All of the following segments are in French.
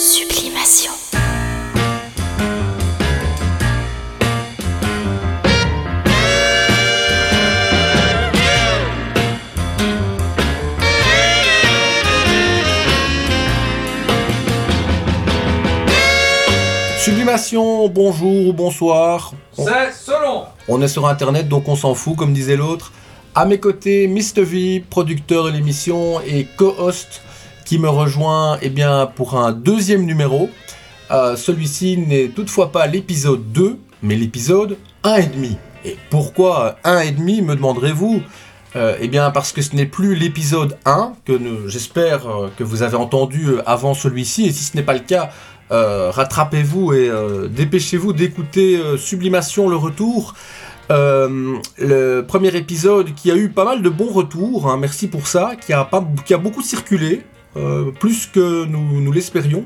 Sublimation. Sublimation, bonjour ou bonsoir. On, C'est selon. on est sur internet donc on s'en fout comme disait l'autre. À mes côtés, Mr V, producteur de l'émission et co-host qui me rejoint eh bien, pour un deuxième numéro. Euh, Celui-ci n'est toutefois pas l'épisode 2, mais l'épisode 1,5. Et pourquoi 1,5 me demanderez-vous? Euh, Eh bien parce que ce n'est plus l'épisode 1 que j'espère euh, que vous avez entendu avant celui-ci. Et si ce n'est pas le cas, rattrapez-vous et dépêchez-vous d'écouter Sublimation le retour. Le premier épisode qui a eu pas mal de bons retours, hein, merci pour ça, qui a, qui a beaucoup circulé, euh, plus que nous, l'espérions.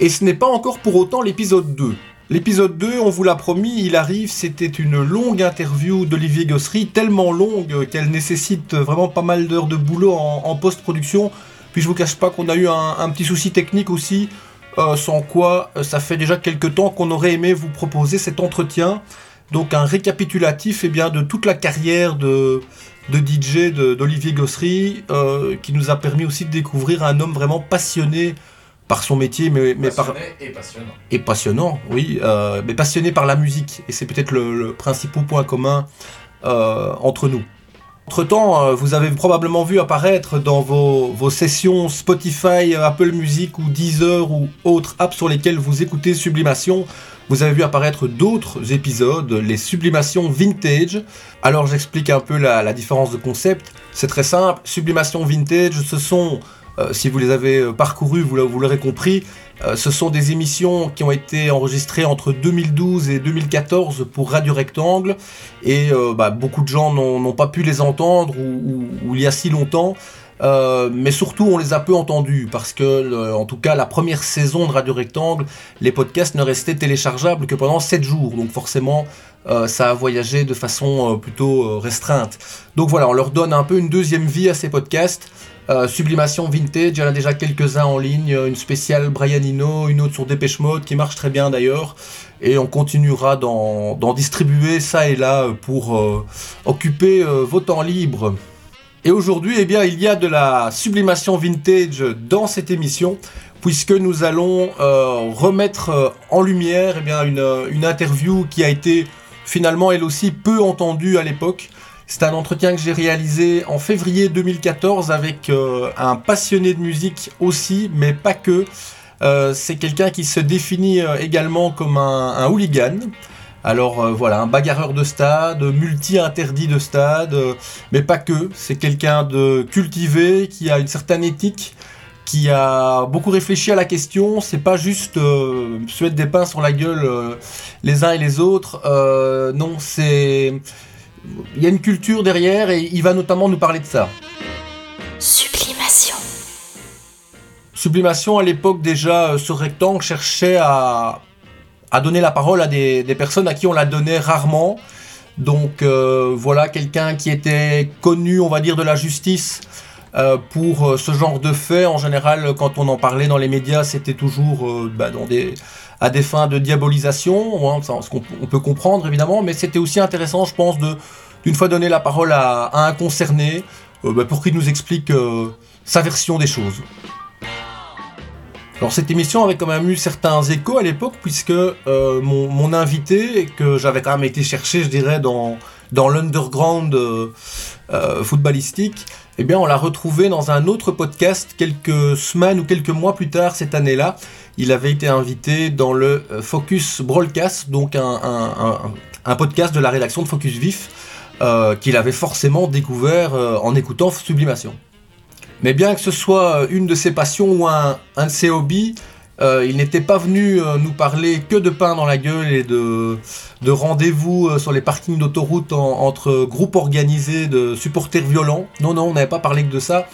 Et ce n'est pas encore pour autant l'épisode 2. L'épisode 2, on vous l'a promis, il arrive, c'était une longue interview d'Olivier Gossery, tellement longue qu'elle nécessite vraiment pas mal d'heures de boulot en, post-production. Puis je vous cache pas qu'on a eu un, un petit souci technique aussi, euh, sans quoi euh, ça fait déjà quelques temps qu'on aurait aimé vous proposer cet entretien. Donc un récapitulatif eh bien, de toute la carrière de, de DJ d'Olivier Gossery, euh, qui nous a permis aussi de découvrir un homme vraiment passionné par son métier, mais, mais par, et passionnant. et passionnant, oui, euh, mais passionné par la musique. Et c'est peut-être le, le principal point commun euh, entre nous. Entre-temps, vous avez probablement vu apparaître dans vos, vos sessions Spotify, Apple Music ou Deezer ou autres apps sur lesquelles vous écoutez Sublimation, vous avez vu apparaître d'autres épisodes, les Sublimations Vintage. Alors j'explique un peu la, différence de concept. C'est très simple, Sublimation Vintage, ce sont, euh, si vous les avez euh, parcourus, vous, l'a- vous l'aurez compris, euh, ce sont des émissions qui ont été enregistrées entre 2012 et 2014 pour Radio Rectangle et bah, beaucoup de gens n'ont pas pu les entendre ou il y a si longtemps. Euh, mais surtout, on les a peu entendus parce que, euh, en tout cas, la première saison de Radio Rectangle, les podcasts ne restaient téléchargeables que pendant 7 jours. Donc, forcément, euh, ça a voyagé de façon plutôt restreinte. Donc, voilà, on leur donne un peu une deuxième vie à ces podcasts. Sublimation Vintage, il y en a déjà quelques-uns en ligne, une spéciale Brian Eno, une autre sur Dépêche Mode qui marche très bien d'ailleurs. Et on continuera d'en distribuer ça et là pour occuper vos temps libres. Et aujourd'hui, eh il y a de la sublimation vintage dans cette émission, puisque nous allons euh, remettre euh, en lumière eh euh, une interview qui a été finalement elle aussi peu entendue à l'époque. C'est un entretien que j'ai réalisé en février 2014 avec un passionné de musique aussi, mais pas que. C'est quelqu'un qui se définit également comme un hooligan. Alors euh, voilà, un bagarreur de stade, multi-interdit de stade, euh, mais pas que. C'est quelqu'un de cultivé, qui a une certaine éthique, qui a beaucoup réfléchi à la question. C'est pas juste euh, se mettre des pains sur la gueule euh, les uns et les autres. Euh, non, c'est. Il y a une culture derrière et il va notamment nous parler de ça. Sublimation. Sublimation, à l'époque déjà, euh, ce rectangle cherchait à, à donner la parole à des, personnes à qui on la donnait rarement. Donc euh, voilà, quelqu'un qui était connu, on va dire, de la justice euh, pour euh, ce genre de faits. En général, quand on en parlait dans les médias, c'était toujours bah, à des fins de diabolisation, hein, ce qu'on on peut comprendre évidemment, mais c'était aussi intéressant, je pense, de d'une fois donner la parole à, un concerné bah, pour qu'il nous explique sa version des choses. Alors cette émission avait quand même eu certains échos à l'époque puisque euh, mon, invité que j'avais quand même été chercher je dirais dans, l'underground euh, euh, footballistique, eh bien on l'a retrouvé dans un autre podcast quelques semaines ou quelques mois plus tard cette année-là. Il avait été invité dans le Focus Broadcast, donc un, podcast de la rédaction de Focus Vif qu'il avait forcément découvert en écoutant Sublimation. Mais bien que ce soit euh, une de ses passions ou un, de ses hobbies, euh, il n'était pas venu euh, nous parler que de pain dans la gueule et de, de rendez-vous sur les parkings d'autoroute en- entre groupes organisés de supporters violents. Non, non, on n'avait pas parlé que de ça.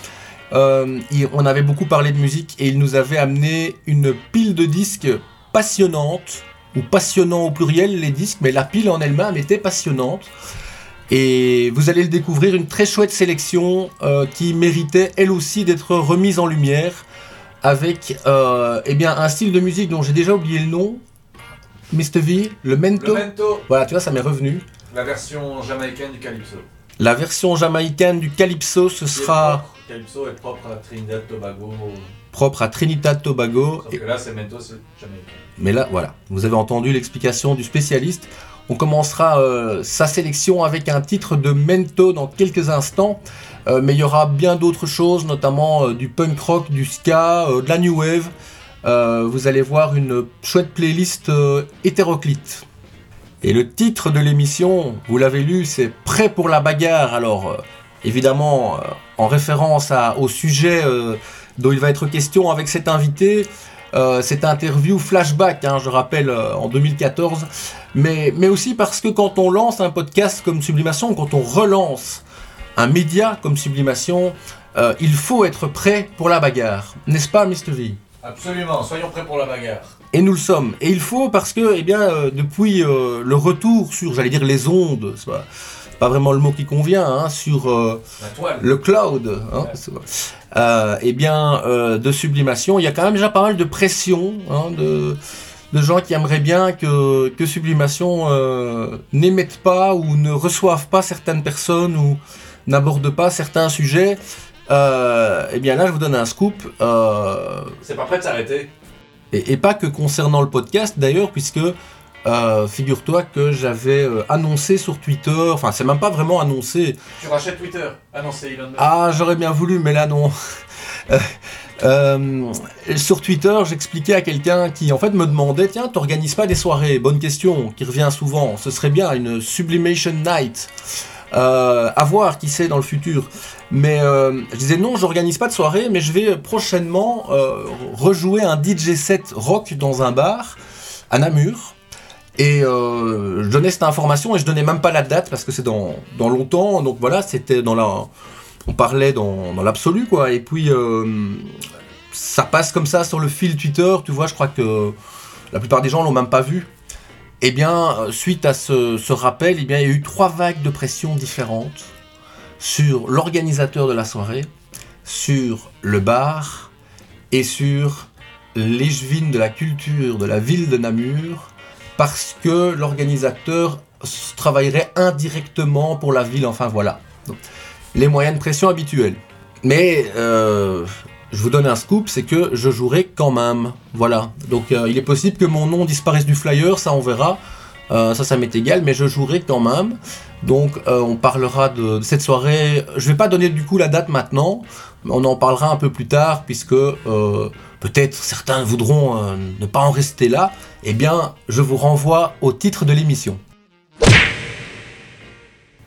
On avait beaucoup parlé de musique et il nous avait amené une pile de disques passionnante, ou passionnant au pluriel les disques, mais la pile en elle-même était passionnante. Et vous allez le découvrir, une très chouette sélection euh, qui méritait elle aussi d'être remise en lumière. avec euh, eh bien, un style de musique dont j'ai déjà oublié le nom. Mr. V, le mento. Le mento, Voilà, tu vois, ça m'est revenu. la version jamaïcaine du calypso. La version jamaïcaine du calypso, ce sera propre. Calypso est propre à Trinidad Tobago. propre à Trinidad Tobago. Sauf que là, c'est mento, c'est jamaïcain. Mais là, voilà, vous avez entendu l'explication du spécialiste. On commencera euh, sa sélection avec un titre de Mento dans quelques instants. Euh, mais il y aura bien d'autres choses, notamment euh, du punk rock, du ska, de la new wave. Vous allez voir une chouette playlist hétéroclite. Et le titre de l'émission, vous l'avez lu, c'est Prêt pour la bagarre. Alors, évidemment, en référence au sujet dont il va être question avec cet invité, euh, cette interview flashback, hein, je rappelle, euh, en 2014, mais, mais aussi parce que quand on lance un podcast comme Sublimation, quand on relance un média comme Sublimation, euh, il faut être prêt pour la bagarre, n'est-ce pas, Mr. V? Absolument, soyons prêts pour la bagarre. et nous le sommes. Et il faut parce que, eh bien, depuis le retour sur, j'allais dire les ondes, c'est pas, c'est pas vraiment le mot qui convient, hein, sur euh, le cloud, hein, Ouais. c'est vrai. Euh, eh bien, euh, de sublimation, il y a quand même déjà pas mal de pression hein, de, de gens qui aimeraient bien que, que sublimation n'émette pas ou ne reçoive pas certaines personnes ou n'aborde pas certains sujets. Euh, eh bien là, je vous donne un scoop. C'est pas prêt de s'arrêter. et, et pas que concernant le podcast d'ailleurs, puisque euh, figure-toi que j'avais euh, annoncé sur Twitter, enfin c'est même pas vraiment annoncé, Tu rachètes Twitter. Ah non, c'est Elon Musk. ah j'aurais bien voulu mais là non. Euh, sur Twitter, j'expliquais à quelqu'un qui en fait me demandait tiens, t'organises pas des soirées? Bonne question, qui revient souvent. Ce serait bien une Sublimation Night. À voir qui sait dans le futur. Mais je disais non, j'organise pas de soirée, mais je vais prochainement rejouer un DJ set rock dans un bar à Namur. Et euh, je donnais cette information et je donnais même pas la date parce que c'est dans, dans longtemps. Donc voilà, c'était dans la. On parlait dans, dans l'absolu quoi. Et puis euh, ça passe comme ça sur le fil Twitter. Tu vois, je crois que la plupart des gens l'ont même pas vu. Eh bien, euh, suite à ce, rappel, eh il y a eu trois vagues de pression différentes sur l'organisateur de la soirée, sur le bar et sur l'échevine de la culture de la ville de Namur, parce que l'organisateur travaillerait indirectement pour la ville, enfin voilà. Les moyens de pression habituels. Mais euh, je vous donne un scoop, c'est que je jouerai quand même. Voilà. Donc euh, il est possible que mon nom disparaisse du flyer, ça on verra. Euh, ça, ça m'est égal, mais je jouerai quand même. Donc on parlera de, cette soirée. Je vais pas donner du coup la date maintenant, on en parlera un peu plus tard, puisque peut-être certains voudront euh, ne pas en rester là. Eh bien, je vous renvoie au titre de l'émission.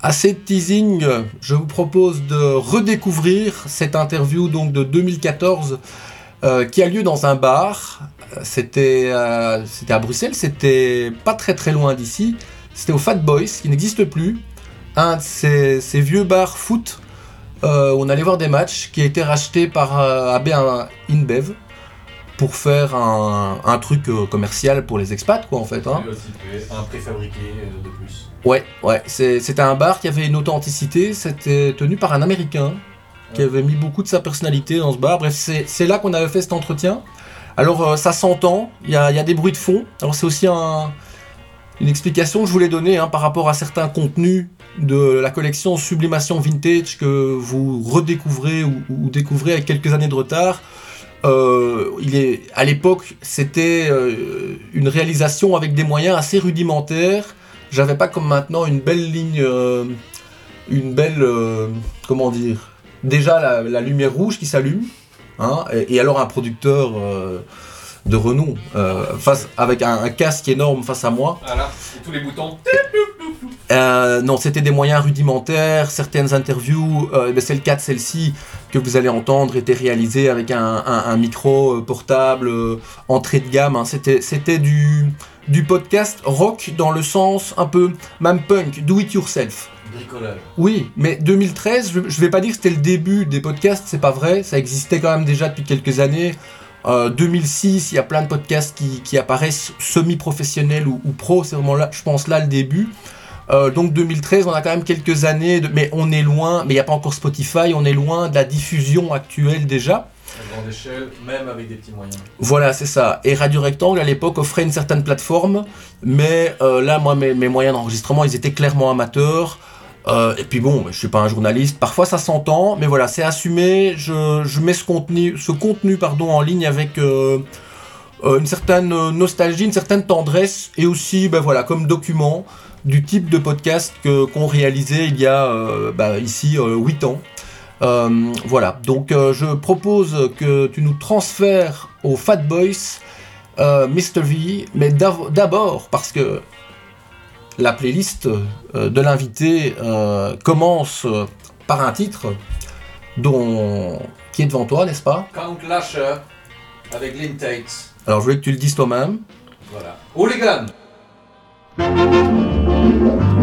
Assez de teasing, je vous propose de redécouvrir cette interview de 2014 euh, qui a lieu dans un bar. Euh, C'était à Bruxelles, c'était pas très très loin d'ici. C'était au Fat Boys, qui n'existe plus. Un de ces, vieux bars foot euh, où on allait voir des matchs, qui a été racheté par AB InBev pour faire un, un truc euh, commercial pour les expats, quoi, en fait. Hein. Un préfabriqué euh, de plus. Ouais, ouais, c'était un bar qui avait une authenticité, c'était tenu par un Américain qui avait mis beaucoup de sa personnalité dans ce bar. Bref, c'est là qu'on avait fait cet entretien. Alors, euh, ça s'entend, il y a, il y a des bruits de fond. Alors, c'est aussi un- une explication que je voulais donner hein, par rapport à certains contenus de la collection Sublimation Vintage que vous redécouvrez ou, ou découvrez avec quelques années de retard. Euh, il est, à l'époque, c'était euh, une réalisation avec des moyens assez rudimentaires. J'avais pas comme maintenant une belle ligne, euh, une belle, comment dire, déjà la, la lumière rouge qui s'allume, hein, et, et alors un producteur de renom, face, avec un, un casque énorme face à moi. Voilà, et tous les boutons. Euh, non, c'était des moyens rudimentaires. Certaines interviews, euh, ben, c'est le cas de celle-ci que vous allez entendre, étaient réalisées avec un, un- un micro euh, portable, entrée de gamme. hein. C'était, c'était du, du podcast rock dans le sens un peu même punk, do it yourself. Bricolage. Oui, mais 2013, je, je vais pas dire que c'était le début des podcasts, c'est pas vrai, ça existait quand même déjà depuis quelques années. Euh, 2006, il y a plein de podcasts qui, qui apparaissent semi-professionnels ou, ou pro, c'est vraiment là, je pense là le début. Euh, donc 2013, on a quand même quelques années, de- mais on est loin, mais il n'y a pas encore Spotify, on est loin de la diffusion actuelle déjà. À grande échelle, même avec des petits moyens. Voilà, c'est ça. Et Radio Rectangle, à l'époque, offrait une certaine plateforme, mais euh, là, moi, mes, mes moyens d'enregistrement, ils étaient clairement amateurs. Euh, et puis bon, je suis pas un journaliste. Parfois, ça s'entend, mais voilà, c'est assumé. Je, je mets ce contenu, ce contenu, pardon, en ligne avec euh, une certaine nostalgie, une certaine tendresse, et aussi, ben voilà, comme document du type de podcast que qu'on réalisait il y a euh, bah, ici 8 ans. Euh, voilà, donc euh, je propose que tu nous transfères au Fat Boys euh, Mr. V, mais d'av- d'abord parce que la playlist euh, de l'invité euh, commence euh, par un titre dont qui est devant toi, n'est-ce pas? Count Lasher avec Lynn Tate. Alors je voulais que tu le dises toi-même. Voilà. Hooligan Thank you.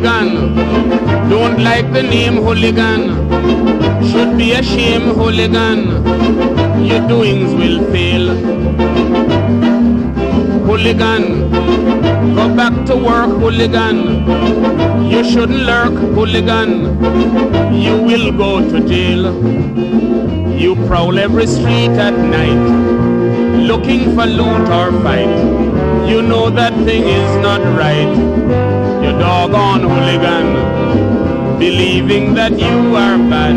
Hooligan, don't like the name hooligan. Should be ashamed, hooligan. Your doings will fail. Hooligan, go back to work, hooligan. You shouldn't lurk, hooligan. You will go to jail. You prowl every street at night, looking for loot or fight. You know that thing is not right. You doggone hooligan, believing that you are bad.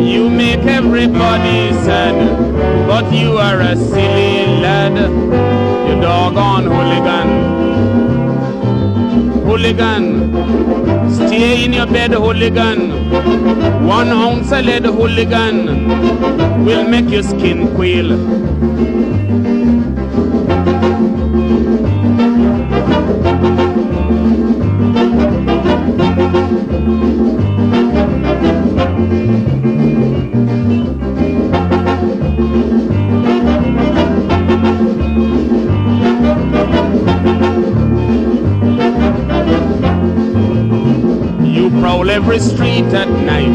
You make everybody sad, but you are a silly lad. You doggone hooligan. Hooligan, stay in your bed, hooligan. One ounce of lead, hooligan, will make your skin quail. Street at night,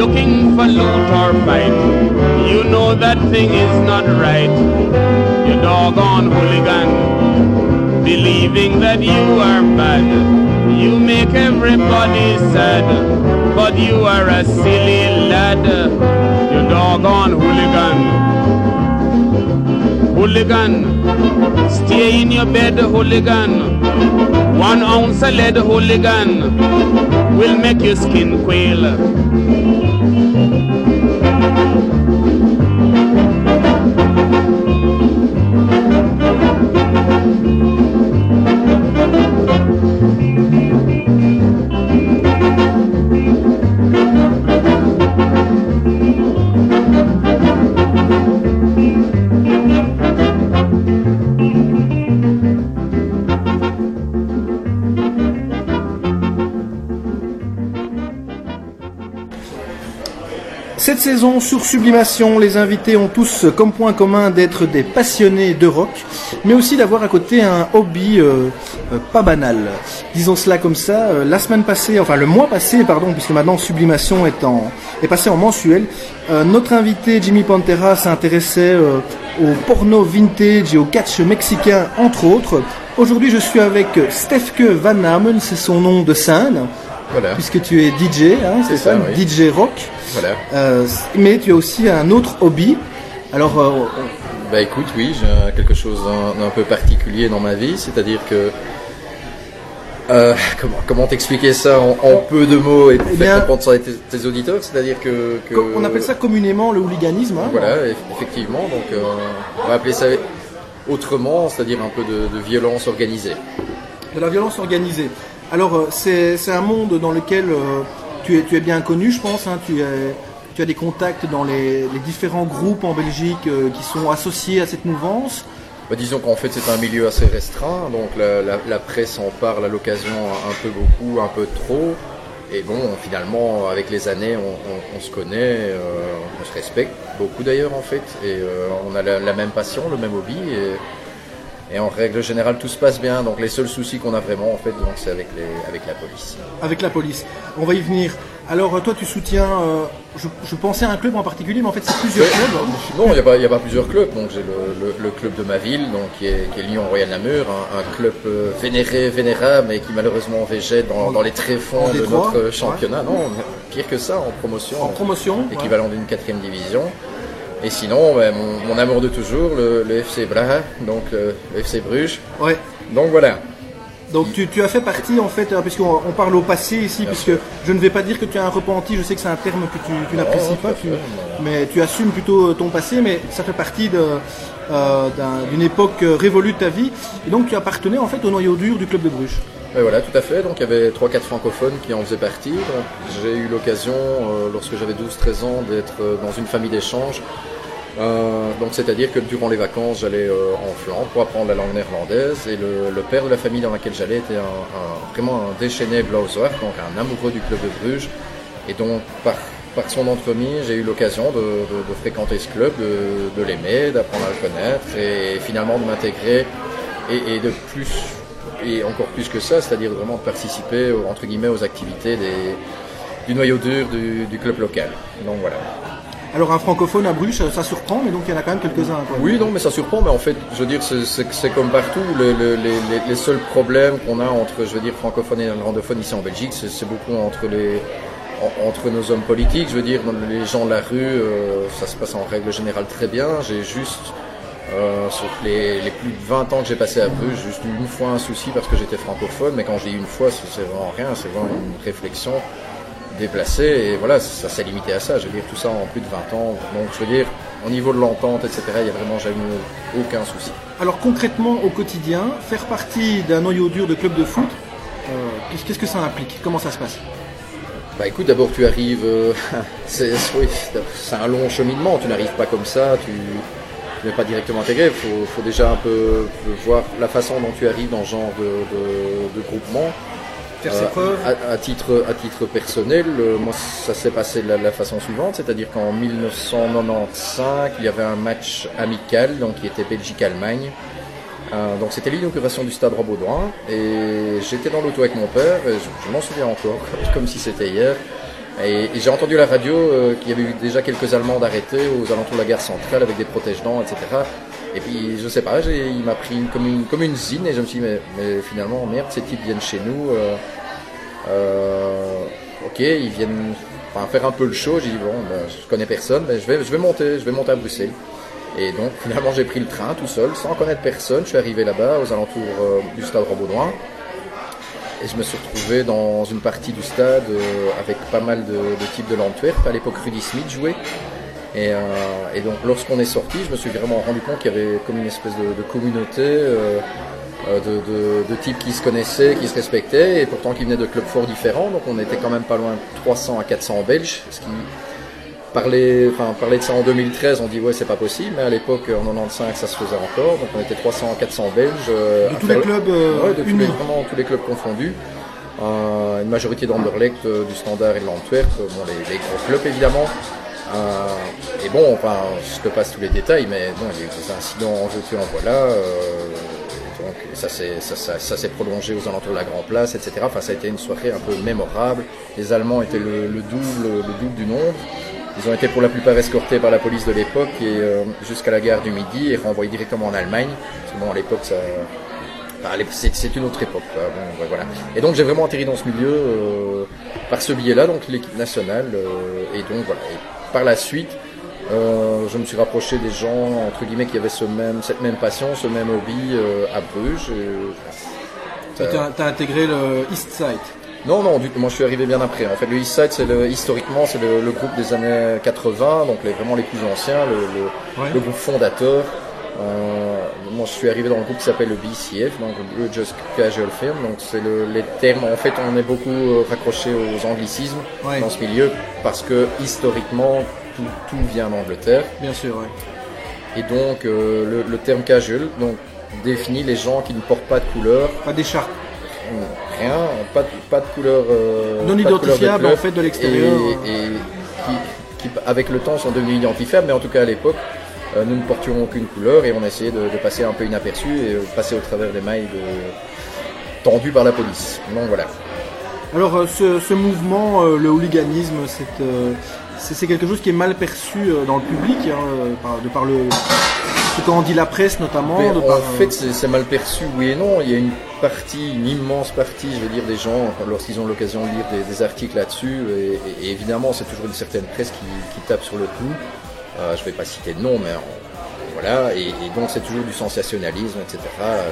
looking for loot or fight. You know that thing is not right. You doggone hooligan, believing that you are bad. You make everybody sad, but you are a silly lad. You doggone hooligan. Hooligan, stay in your bed, hooligan. One ounce of lead, hooligan, will make your skin quail. Sur Sublimation, les invités ont tous comme point commun d'être des passionnés de rock, mais aussi d'avoir à côté un hobby euh, euh, pas banal. Disons cela comme ça. euh, la semaine passée, enfin le mois passé, pardon, puisque maintenant Sublimation est, en, est passé en mensuel, notre invité Jimmy Pantera s'intéressait au porno vintage et au catch mexicain entre autres. Aujourd'hui, je suis avec Stefke Van Hamen, c'est son nom de scène, Voilà, puisque tu es DJ, hein, c'est C'est ça, ça, oui. DJ rock. Voilà. Euh, mais tu as aussi un autre hobby. Alors, euh, Bah écoute, oui, j'ai quelque chose d'un peu particulier dans ma vie, c'est-à-dire que... Euh, comment comment t'expliquer ça en, en peu de mots et Eh faire comprendre ça à tes, tes auditeurs C'est-à-dire que, que- on appelle ça communément le hooliganisme. hein. Voilà, eff- effectivement, donc on va appeler ça autrement, c'est-à-dire un peu de, de violence organisée. De la violence organisée. Alors, c'est c'est un monde dans lequel euh, tu, es, bien connu, je pense. hein. tu, as des contacts dans les, différents groupes en Belgique euh, qui sont associés à cette mouvance. Bah, disons qu'en fait c'est un milieu assez restreint, donc la, presse en parle à l'occasion un peu beaucoup, un peu trop. Et bon, finalement, avec les années, on, se connaît, euh, on se respecte beaucoup d'ailleurs en fait, et euh, on a la, même passion, le même hobby. Et en règle générale, tout se passe bien. Donc les seuls soucis qu'on a vraiment, en fait, donc c'est avec, les, avec la police. Avec la police. On va y venir. Alors toi tu soutiens, euh, je, je pensais à un club en particulier, mais en fait c'est plusieurs clubs. Non, il n'y a, a pas plusieurs clubs. Donc j'ai le, le- le club de ma ville, donc qui est, qui est Lyon Royal Namur, un, un club euh, vénéré, vénérable, mais qui malheureusement végète dans, dans les tréfonds de notre ouais. championnat. Non, pire que ça, en promotion. En promotion. ouais. équivalent d'une quatrième division. Et sinon, mon, mon amour de toujours, le, le FC Braga, donc euh, le FC Bruges. Ouais. Donc voilà. Donc tu, tu as fait partie en fait, euh, puisqu'on on parle au passé ici, Bien puisque sûr. je ne vais pas dire que tu es un repenti, je sais que c'est un terme que tu, tu n'apprécies pas, tu- mais tu assumes plutôt ton passé, mais ça fait partie de, euh, d'un- d'une époque euh, révolue de ta vie. Et donc tu appartenais en fait au noyau dur du club de Bruges. Et voilà, tout à fait. Donc il y avait 3-4 francophones qui en faisaient partie. J'ai eu l'occasion, euh, lorsque j'avais 12-13 ans, d'être euh, dans une famille d'échange. Euh, donc c'est-à-dire que durant les vacances, j'allais en Flandre pour apprendre la langue néerlandaise. Et le, père de la famille dans laquelle j'allais était vraiment un déchaîné Blauzoir, donc un amoureux du club de Bruges. Et donc par, par son entremise, j'ai eu l'occasion de, fréquenter ce club, de, l'aimer, d'apprendre à le connaître et finalement de m'intégrer et de plus et encore plus que ça, c'est-à-dire vraiment de participer aux- entre guillemets aux activités des, du noyau dur du, du club local. Donc voilà. Alors un francophone à Bruges, ça, surprend, mais donc il y en a quand même quelques-uns. Oui, non, mais ça surprend, mais en fait, je veux dire, c'est- comme partout. Le- le- les, seuls problèmes qu'on a entre, je veux dire, francophones et néerlandophones ici en Belgique, c'est beaucoup entre les en- entre nos hommes politiques. Je veux dire, les gens de la rue, euh, ça se passe en règle générale très bien. J'ai juste euh, sur les, les plus de 20 ans que j'ai passé à Bruges, juste eu une fois un souci parce que j'étais francophone, mais quand je dis une fois, c'est vraiment rien, c'est vraiment une réflexion déplacée, et voilà, ça s'est limité à ça, je veux dire, tout ça en plus de 20 ans, donc je veux dire, au niveau de l'entente, etc., il n'y a vraiment jamais eu aucun souci. Alors concrètement au quotidien, faire partie d'un noyau dur de club de foot, euh, qu'est-ce- que ça implique? Comment ça se passe? Bah écoute, d'abord tu arrives, euh, c'est oui, c'est un long cheminement, tu n'arrives pas comme ça, tu tu n'es pas directement intégré, il faut, faut déjà un peu voir la façon dont tu arrives dans ce genre de, de- de groupement. Faire Euh, ses preuves à, à titre, à titre personnel, euh, moi ça s'est passé de la, la façon suivante, c'est-à-dire qu'en 1995, il y avait un match amical, donc qui était Belgique-Allemagne. Euh, donc c'était l'inauguration du stade Robaudouin et j'étais dans l'auto avec mon père, et je, je m'en souviens encore, comme si c'était hier. Et, j'ai entendu la radio euh, qu'il y avait eu déjà quelques Allemands arrêtés aux alentours de la gare centrale avec des protège-dents, etc. Et puis je sais pas, il m'a pris comme, une, comme une zine et je me suis dit mais, finalement merde, ces types viennent chez nous. euh, euh, ok, ils viennent faire un peu le show. J'ai dit bon, ben, je connais personne, mais je vais, je vais monter, je vais monter à Bruxelles. Et donc finalement j'ai pris le train tout seul, sans connaître personne. Je suis arrivé là-bas aux alentours du stade Robaudouin. Et je me suis retrouvé dans une partie du stade euh, avec pas mal de, types de l'Antwerp. À l'époque, Rudy Smith jouait. Et, euh, et donc, lorsqu'on est sorti, je me suis vraiment rendu compte qu'il y avait comme une espèce de, communauté euh, de, types qui se connaissaient, qui se respectaient, et pourtant qui venaient de clubs fort différents. Donc, on était quand même pas loin de 300 à 400 Belges, ce Parler, enfin, parler de ça en 2013, on dit ouais c'est pas possible, mais à l'époque en 95 ça se faisait encore, donc on était 300 400 Belges. euh, De tous les le- clubs Ouais, de tous les, unis. vraiment tous les clubs confondus. Euh, une majorité d'Anderlecht, euh, du Standard et de l'Antwerp, euh, bon, les, les gros clubs évidemment. Et bon, enfin, je te passe tous les détails, mais bon, il y a eu des incidents en veux-tu, en voilà. donc ça s'est ça, ça- ça s'est prolongé aux alentours de la Grand Place, etc. Enfin, ça a été une soirée un peu mémorable. Les Allemands étaient le, le double, le double du nombre. Ils ont été pour la plupart escortés par la police de l'époque et euh, jusqu'à la gare du Midi et renvoyés directement en Allemagne. Bon, l'époque, c'est une autre époque. voilà. Et donc j'ai vraiment atterri dans ce milieu euh, par ce biais-là, donc l'équipe nationale. euh, et donc voilà. Et par la suite, je me suis rapproché des gens entre guillemets qui avaient ce même, cette même passion, ce même hobby à Bruges. et, t'as- t'as intégré le East Side. Non, non, du tout. Moi, je suis arrivé bien après. En fait, le East Side, c'est le, historiquement, c'est le, le groupe des années 80, donc les, vraiment les plus anciens, le, le- Ouais. le groupe fondateur. Euh, moi, je suis arrivé dans le groupe qui s'appelle le BCF, donc le Just Casual Film. Donc, c'est le, les termes. En fait, on est beaucoup euh, raccroché aux anglicismes Ouais. dans ce milieu parce que historiquement, tout, tout vient d'Angleterre. Bien sûr, ouais. Et donc, euh, le, le terme casual donc, définit les gens qui ne portent pas de couleur, Pas d'écharpe. Rien, pas de, pas de couleur. euh, Non identifiable en fait de l'extérieur. et, et qui, qui, avec le temps sont devenus identifiables, mais en tout cas à l'époque, Euh, nous ne portions aucune couleur et on essayait de, de passer un peu inaperçu et euh, passer au travers des mailles de... tendues par la police. Donc voilà. Alors ce, ce mouvement, le hooliganisme, c'est quelque chose qui est mal perçu dans le public, hein, de par le ce qu'en dit la presse notamment. Mais de en fait, c'est mal perçu, oui et non. Il y a une partie, une immense partie, je veux dire, des gens, lorsqu'ils ont l'occasion de lire des, des articles là-dessus, et, et évidemment, c'est toujours une certaine presse qui, qui tape sur le clou. Euh, je vais pas citer de nom, mais euh, voilà. Et, et donc, c'est toujours du sensationnalisme, etc.,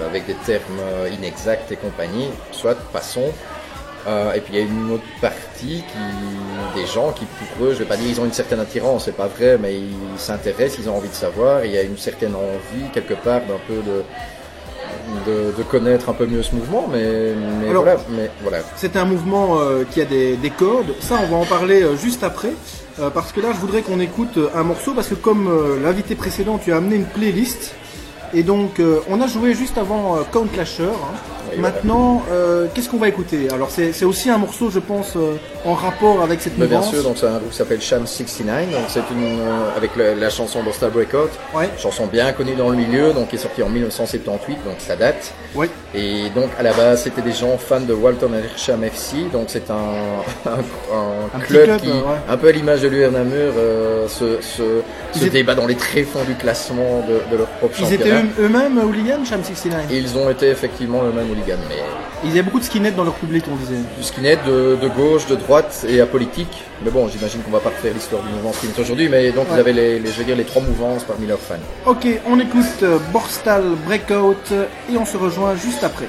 avec des termes euh, inexacts et compagnie. Soit, passons. Euh, et puis il y a une autre partie qui, des gens qui pour eux, je vais pas dire ils ont une certaine attirance, c'est pas vrai, mais ils s'intéressent, ils ont envie de savoir, il y a une certaine envie quelque part d'un peu de, de, de connaître un peu mieux ce mouvement, mais, mais Alors- voilà, mais voilà. C'est un mouvement euh, qui a des, des codes. Ça, on va en parler euh, juste après. Euh, parce que là, je voudrais qu'on écoute un morceau. Parce que comme l'invité précédent, tu as amené une playlist. Et donc, euh, on a joué juste avant euh, Count Lasher. hein. Oui. Maintenant, euh, qu'est-ce qu'on va écouter? Alors, c'est c'est aussi un morceau, je pense, euh, en rapport avec cette Mais bien mouvance. sûr, donc c'est un groupe qui s'appelle Sham 69, donc c'est une euh, avec le- la chanson Dostal Breakout, Ouais. chanson bien connue dans le milieu, donc qui est sortie en 1978, donc ça date. Ouais. Et donc à la base, c'était des gens fans de Walton Ayrsham FC, donc c'est un, un, un Un petit club, club, qui, euh, ouais. un peu à l'image de l'UR Namur, euh, se, se, Ils se étaient- débat dans les tréfonds du classement de, de leur propre Ils étaient championnat. Eux- eux-mêmes hooligans, Sham 69. Ils ont été effectivement le même hooligan, mais Ils avaient beaucoup de skinheads dans leur public, on disait. du skinhead de, de gauche, de droite et apolitique. Mais bon, j'imagine qu'on va pas refaire l'histoire du mouvement skinhead aujourd'hui, mais donc Ouais. ils avaient les, les- je vais dire, les trois mouvances parmi leurs fans. Ok, on écoute euh, Borstal Breakout et on se rejoint juste après.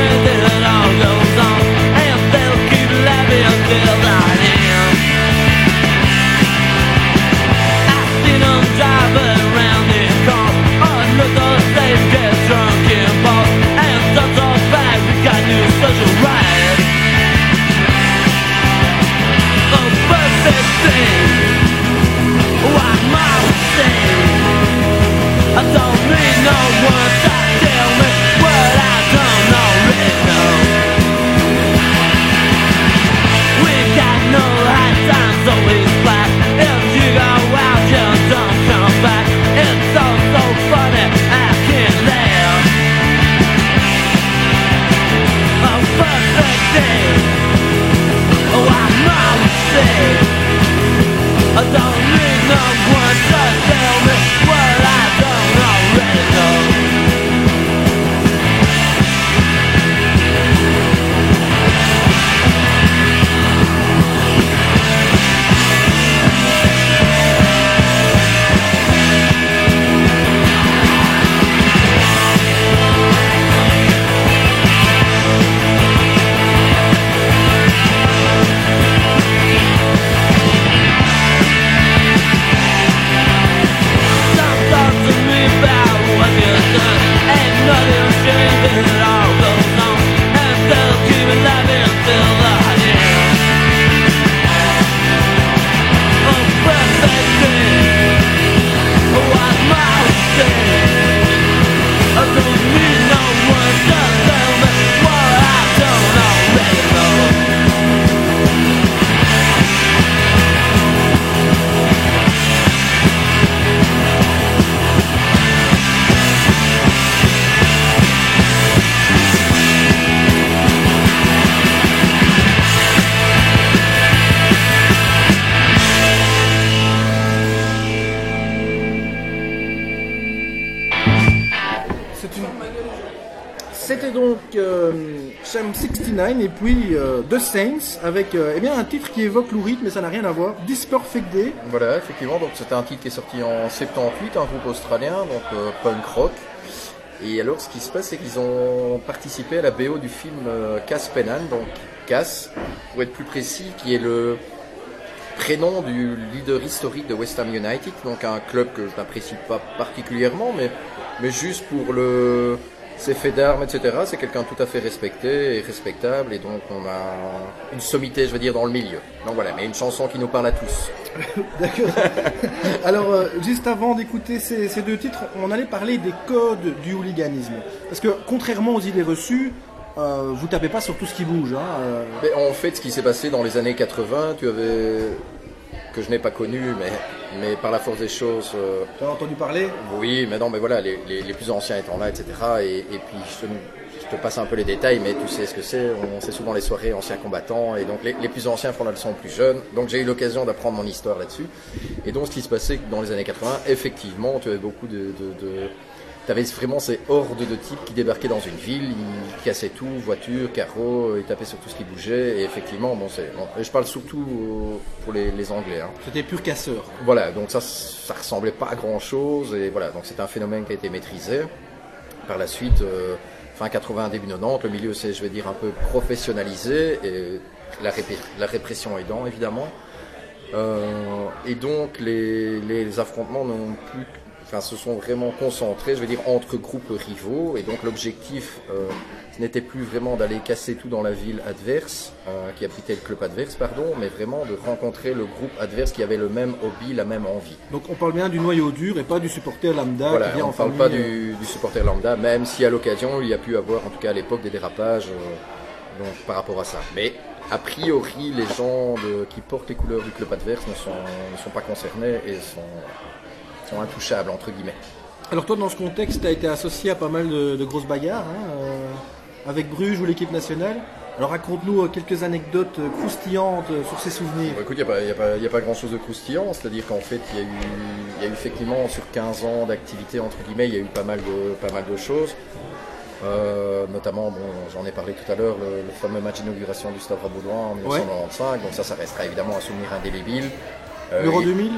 avec euh, eh bien, un titre qui évoque Lou Reed, mais ça n'a rien à voir. This Perfect Day. Voilà, effectivement, donc c'était un titre qui est sorti en 78, un groupe australien, donc euh, punk rock. Et alors, ce qui se passe, c'est qu'ils ont participé à la BO du film euh, Cass Pennan, donc Cass, pour être plus précis, qui est le prénom du leader historique de West Ham United, donc un club que je n'apprécie pas particulièrement, mais, mais juste pour le, ses faits d'armes, etc. C'est quelqu'un tout à fait respecté et respectable, et donc on a une sommité, je veux dire, dans le milieu. Donc voilà, mais une chanson qui nous parle à tous. D'accord. Alors, euh, juste avant d'écouter ces, ces deux titres, on allait parler des codes du hooliganisme. Parce que, contrairement aux idées reçues, euh, vous tapez pas sur tout ce qui bouge. Hein, euh. Mais en fait, ce qui s'est passé dans les années 80, tu avais que je n'ai pas connu, mais, mais par la force des choses, euh, Tu as entendu parler? Oui, mais non, mais voilà, les, les, les plus anciens étant là, etc. Et, et puis, je, je te passe un peu les détails, mais tu sais ce que c'est. On sait souvent les soirées anciens combattants, et donc les, les plus anciens font la leçon aux plus jeunes. Donc j'ai eu l'occasion d'apprendre mon histoire là-dessus. Et donc, ce qui se passait dans les années 80, effectivement, tu avais beaucoup de, de, de tu avais vraiment ces hordes de types qui débarquaient dans une ville, ils cassaient tout, voitures, carreaux, ils tapaient sur tout ce qui bougeait. Et effectivement, bon, c'est, bon, je parle surtout euh, pour les, les Anglais. Hein. C'était pur casseur. Voilà, donc ça, ça ressemblait pas à grand chose. Et voilà, donc c'est un phénomène qui a été maîtrisé. Par la suite, euh, fin 80, début 90, le milieu s'est, je vais dire, un peu professionnalisé et la, répé- la répression aidant, évidemment. Euh, et donc, les, les affrontements n'ont plus, enfin, se sont vraiment concentrés, je veux dire, entre groupes rivaux. Et donc, l'objectif, euh, ce n'était plus vraiment d'aller casser tout dans la ville adverse, euh, qui abritait le club adverse, pardon, mais vraiment de rencontrer le groupe adverse qui avait le même hobby, la même envie. Donc, on parle bien du noyau dur et pas du supporter lambda Voilà, qui vient on ne parle famille, pas euh. du, du supporter lambda, même si à l'occasion il y a pu avoir, en tout cas à l'époque, des dérapages euh, donc, par rapport à ça. Mais a priori, les gens de- qui portent les couleurs du club adverse ne sont, ne sont pas concernés et sont, sont intouchables, entre guillemets. Alors, toi, dans ce contexte, tu as été associé à pas mal de, de grosses bagarres hein, euh, avec Bruges ou l'équipe nationale. Alors, raconte-nous euh, quelques anecdotes euh, croustillantes sur ces souvenirs. Bon, écoute, il n'y a, pas- grand-chose de croustillant, c'est-à-dire qu'en fait, il y, a eu- il y a eu effectivement, sur 15 ans d'activité, entre guillemets, il y a eu pas mal de, pas mal de choses. Euh, notamment, bon, j'en ai parlé tout à l'heure, le, le fameux match d'inauguration du Stade Raboulois en 1995, donc ça, ça restera évidemment un souvenir indélébile. Euh, L'Euro et- 2000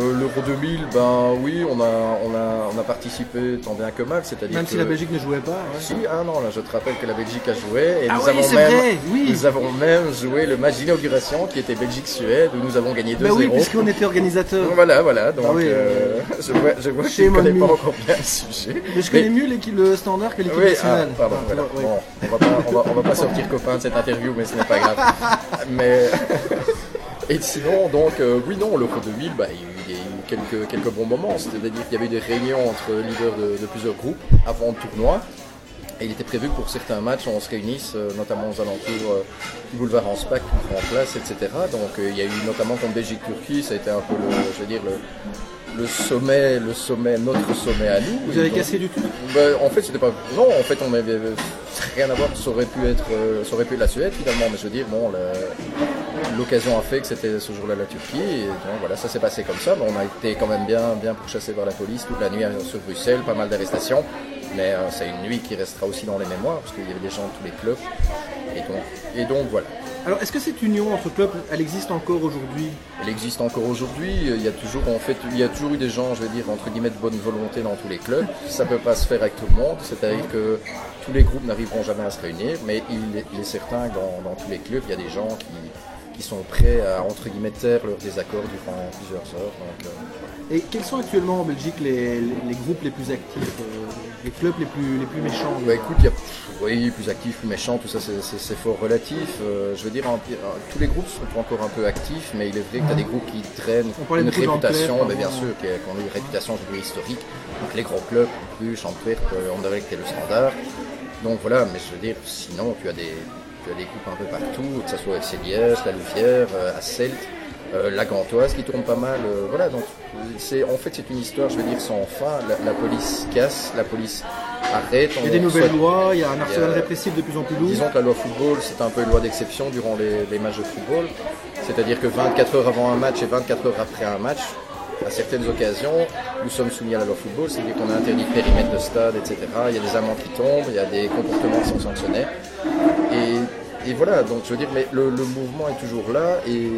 euh, L'Euro 2000, ben oui, on a, on a, on a participé tant bien que mal, c'est-à-dire Même que... si la Belgique ne jouait pas. ouais. Si, ah non, là je te rappelle que la Belgique a joué et Ah nous, oui, avons même, vrai, oui. nous avons même joué le match d'inauguration qui était Belgique-Suède où nous avons gagné 2-0. Bah oui, puisqu'on était organisateur. Voilà, voilà, donc Ah oui, euh, je vois, je vois que connais pas encore bien le sujet. Mais je connais mieux l'équipe, le standard que l'équipe Oui, ah, nationale. pardon, Ah, tu voilà. Bon, on va pas, on va, on va pas sortir copain de cette interview, mais ce n'est pas grave. mais et sinon, donc, euh, oui, non, l'Euro 2000, bah, il quelques, quelques bons moments. C'est-à-dire qu'il y avait eu des réunions entre leaders de, plusieurs groupes avant le tournoi. Et il était prévu que pour certains matchs, on se réunisse, euh, notamment aux alentours euh, du boulevard Anspach, qui prend place, etc. Donc euh, il y a eu notamment contre Belgique-Turquie, ça a été un peu je veux dire, le, le sommet, le sommet, notre sommet à nous. Vous avez donc- cassé du tout ben, en fait, c'était pas. Non, en fait, on avait rien à voir. Ça aurait pu être, euh, ça aurait pu être la Suède finalement, mais je veux dire, bon, l'occasion a fait que c'était ce jour-là la Turquie, et donc voilà, ça s'est passé comme ça. Mais on a été quand même bien, bien pourchassé par la police toute la nuit euh, sur Bruxelles, pas mal d'arrestations. Mais euh, c'est une nuit qui restera aussi dans les mémoires, parce qu'il y avait des gens de tous les clubs. Et donc, et donc voilà. Alors, est-ce que cette union entre clubs, elle existe encore aujourd'hui? Elle existe encore aujourd'hui. Il y a toujours, en fait, il y a toujours eu des gens, je vais dire, entre guillemets, de bonne volonté dans tous les clubs. Ça peut pas se faire avec tout le monde. C'est-à-dire que tous les groupes n'arriveront jamais à se réunir, mais il est, il est certain que dans, dans tous les clubs, il y a des gens qui, qui sont prêts à, entre guillemets, taire leurs désaccords durant plusieurs heures. Donc, euh, Et quels sont actuellement en Belgique les, les- les groupes les plus actifs, euh, les clubs les plus, les plus méchants Bah écoute, il y a, oui, plus actif, plus méchant, tout ça c'est- fort relatif. Euh, je veux dire, en- tous les groupes sont encore un peu actifs, mais il est vrai que tu as des groupes qui traînent On une réputation, mais bien sûr, qui ont une réputation je veux dire, historique. Donc les gros clubs, plus Antwerp, euh, Anderlecht et le Standard. Donc voilà, mais je veux dire, sinon tu as des, tu as des groupes un peu partout, que ce soit FC Liège, la Louvière, euh, Asselt, euh, la Gantoise qui tourne pas mal. euh, voilà, donc c'est en fait c'est une histoire, je veux dire, sans fin. La, la police casse, la police arrête. Il y a des nouvelles soit- lois, il y a un arsenal a- répressif de plus en plus lourd. Disons que la loi football, c'est un peu une loi d'exception durant les, les matchs de football. C'est-à-dire que 24 heures avant un match et 24 heures après un match, à certaines occasions, nous sommes soumis à la loi football, c'est-à-dire qu'on a interdit de périmètre de stade, etc. Il y a des amendes qui tombent, il y a des comportements qui sont sanctionnés. Et, et voilà, donc je veux dire, mais le, mouvement est toujours là, et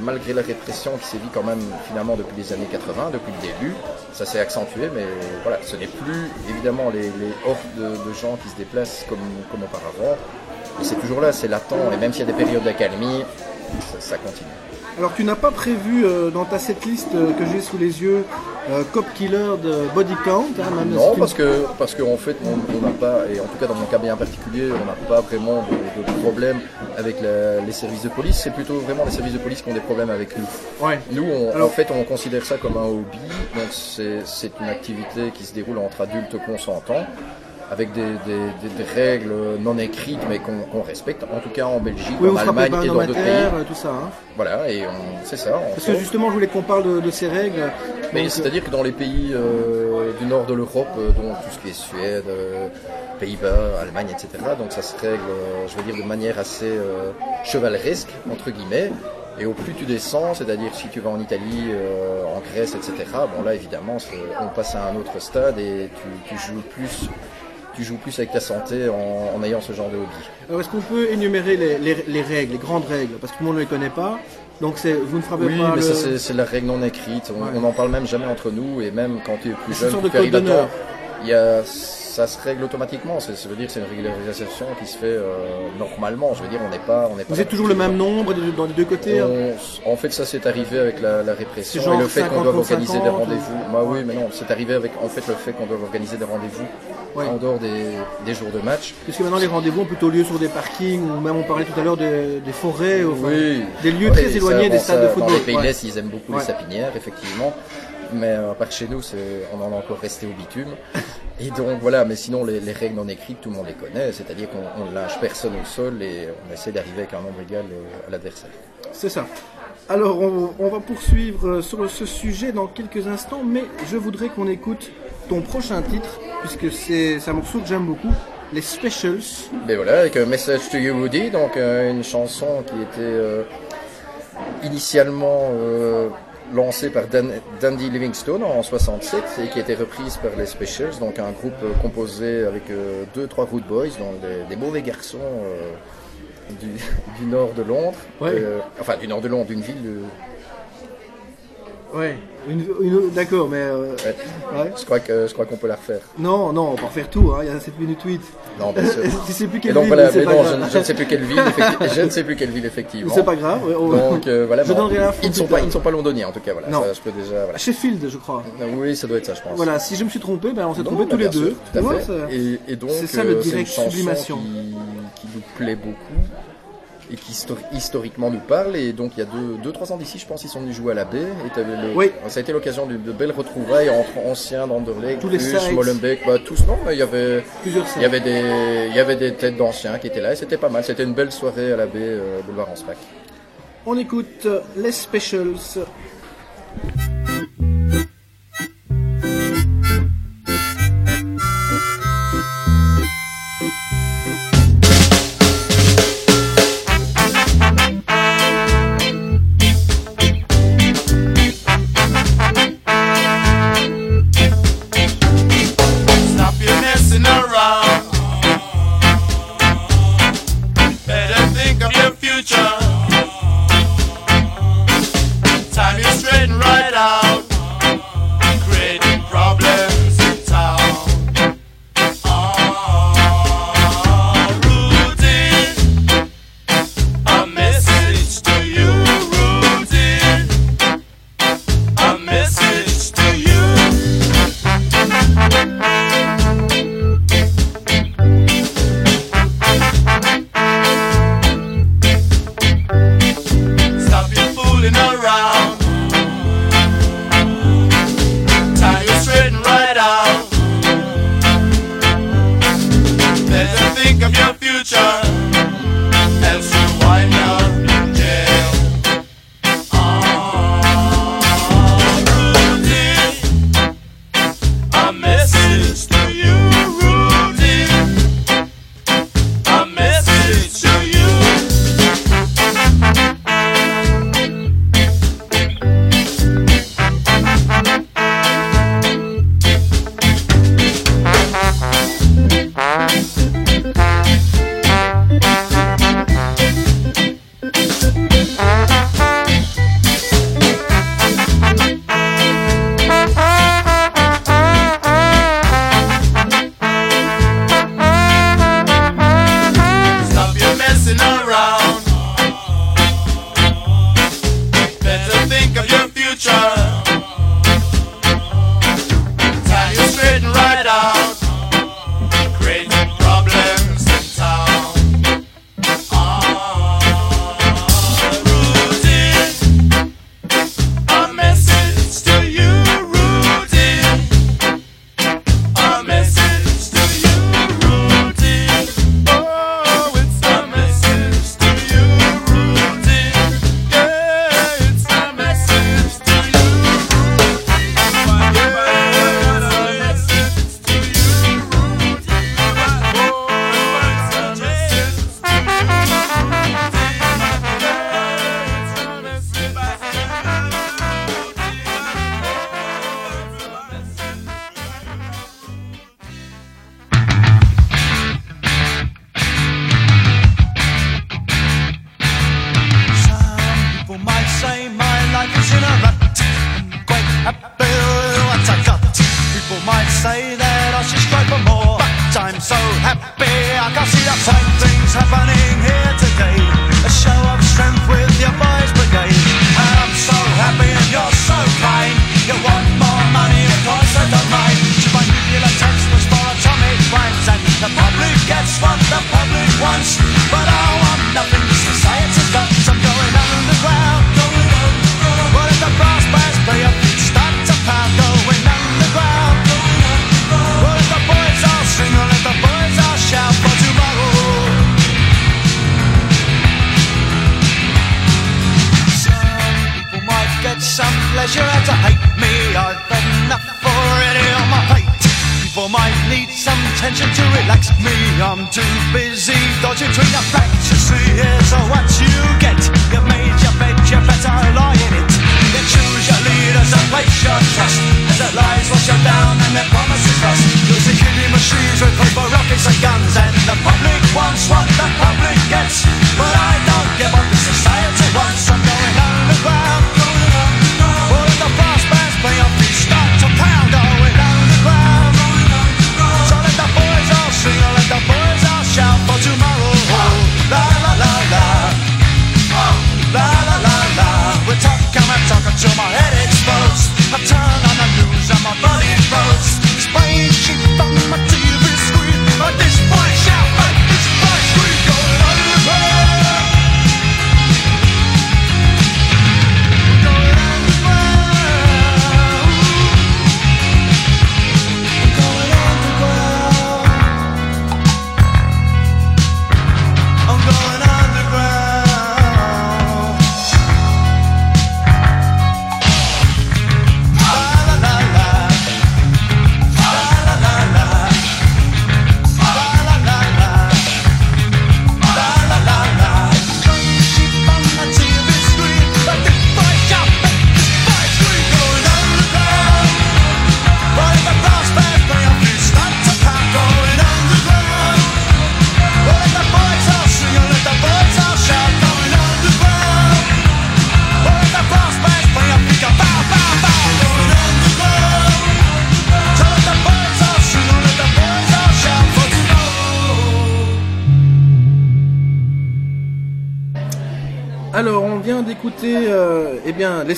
malgré la répression qui sévit quand même finalement depuis les années 80, depuis le début, ça s'est accentué, mais voilà, ce n'est plus évidemment les, les hordes de, gens qui se déplacent comme, auparavant. Mais c'est toujours là, c'est latent, et même s'il y a des périodes d'accalmie, ça continue. Alors tu n'as pas prévu euh, dans ta setlist euh, que j'ai sous les yeux euh, Cop Killer de Body Count hein, même Non, parce que parce qu'en fait, on n'a pas, et en tout cas dans mon cas bien particulier, on n'a pas vraiment de, de problème avec la- les services de police. C'est plutôt vraiment les services de police qui ont des problèmes avec nous. Ouais. Nous, on- Alors- en fait, on considère ça comme un hobby. Donc c'est une activité qui se déroule entre adultes consentants, avec des, des- des- des règles non écrites, mais qu'on respecte. En tout cas en Belgique, Oui, en Allemagne et dans d'autres pays. tout ça. hein. Voilà, et c'est ça. Parce que justement, je voulais qu'on parle de, de ces règles. Mais c'est-à-dire que dans les pays euh, du nord de l'Europe, euh, dont tout ce qui est Suède, euh, Pays-Bas, Allemagne, etc., donc ça se règle, euh, je veux dire, de manière assez chevaleresque, entre guillemets. Et au plus tu descends, c'est-à-dire si tu vas en Italie, euh, en Grèce, etc., bon là évidemment, on passe à un autre stade et tu, tu joues plus. Tu joues plus avec ta santé en, en ayant ce genre de hobby. Alors, est-ce qu'on peut énumérer les, les- les règles, les grandes règles? Parce que tout le monde ne les connaît pas. Donc, c'est vous ne frappez Oui, pas mais le... ça c'est- c'est la règle non écrite. On Ouais. n'en parle même jamais entre nous et même quand tu es plus C'est une jeune, sorte tu de il y a, ça se règle automatiquement. Ça veut dire que c'est une régularisation qui se fait euh, normalement. Je veux dire, on n'est pas, on n'est pas. Vous êtes toujours le même nombre dans les deux côtés hein On- en fait, ça c'est arrivé avec la, la répression et le fait qu'on 50 doit organiser 50, des ou- rendez-vous. Bah oui, mais non, c'est arrivé avec en fait le fait qu'on doit organiser des rendez-vous Ouais. en dehors des, des jours de match. Puisque maintenant, les rendez-vous ont plutôt lieu sur des parkings, ou même on parlait tout à l'heure des, des forêts, enfin, Oui. des lieux Ouais, très éloignés des stades ça, de Dans football. les pays de l'Est, ils aiment beaucoup Ouais. les sapinières, effectivement. Mais euh, à part chez nous, on en est encore resté au bitume. Et donc voilà, mais sinon les, les règles non écrites, tout le monde les connaît. C'est-à-dire qu'on on lâche personne au sol et on essaie d'arriver avec un nombre égal euh, à l'adversaire. C'est ça. Alors, on, on va poursuivre euh, sur ce sujet dans quelques instants, mais je voudrais qu'on écoute ton prochain titre, puisque c'est un morceau que j'aime beaucoup, les Specials. Mais voilà, avec un Message to You Woody, donc euh, une chanson qui était euh, initialement euh, lancée par Dan, Dandy Livingstone en 67 et qui a été reprise par les Specials, donc un groupe euh, composé avec euh, deux, trois Root Boys, donc des, des mauvais garçons euh, du, du nord de Londres, Ouais. Enfin du nord de Londres, d'une ville de... Ouais, d'accord, mais... euh, ouais. ouais. Je crois que je crois qu'on peut la refaire. Non, non, on peut refaire tout, hein, il y a 7 minutes 8. Non, bien sûr. Sais plus quelle donc ville, voilà, mais non, je, je ne sais plus quelle ville, je ne sais plus quelle ville effectivement. C'est pas grave. on- Donc euh, voilà, Je bon, donnerai ils ne sont pas, ils ne sont pas londoniens en tout cas. Voilà, Non. ça, je peux déjà. Voilà. Sheffield, je crois. Oui, ça doit être ça, je pense. Voilà, si je me suis trompé, ben on s'est Non, trompés bah, tous les bien sûr, deux. tout à fait. ça- Et, et donc, c'est ça, le euh, direct sublimation. Qui, qui nous plaît beaucoup et qui histori- historiquement nous parle. Et donc, il y a deux, deux trois ans d'ici, je pense, ils sont venus jouer à la baie. Et t'avais le- Oui. Ça a été l'occasion de, de belles retrouvailles entre anciens d'Anderlecht, Tous les. Molenbeek, bah, tous non, mais il y avait. Plusieurs Il y avait des, il y avait des têtes d'anciens qui étaient là et c'était pas mal. C'était une belle soirée à la baie, euh, boulevard Anspach. On écoute euh, les Specials.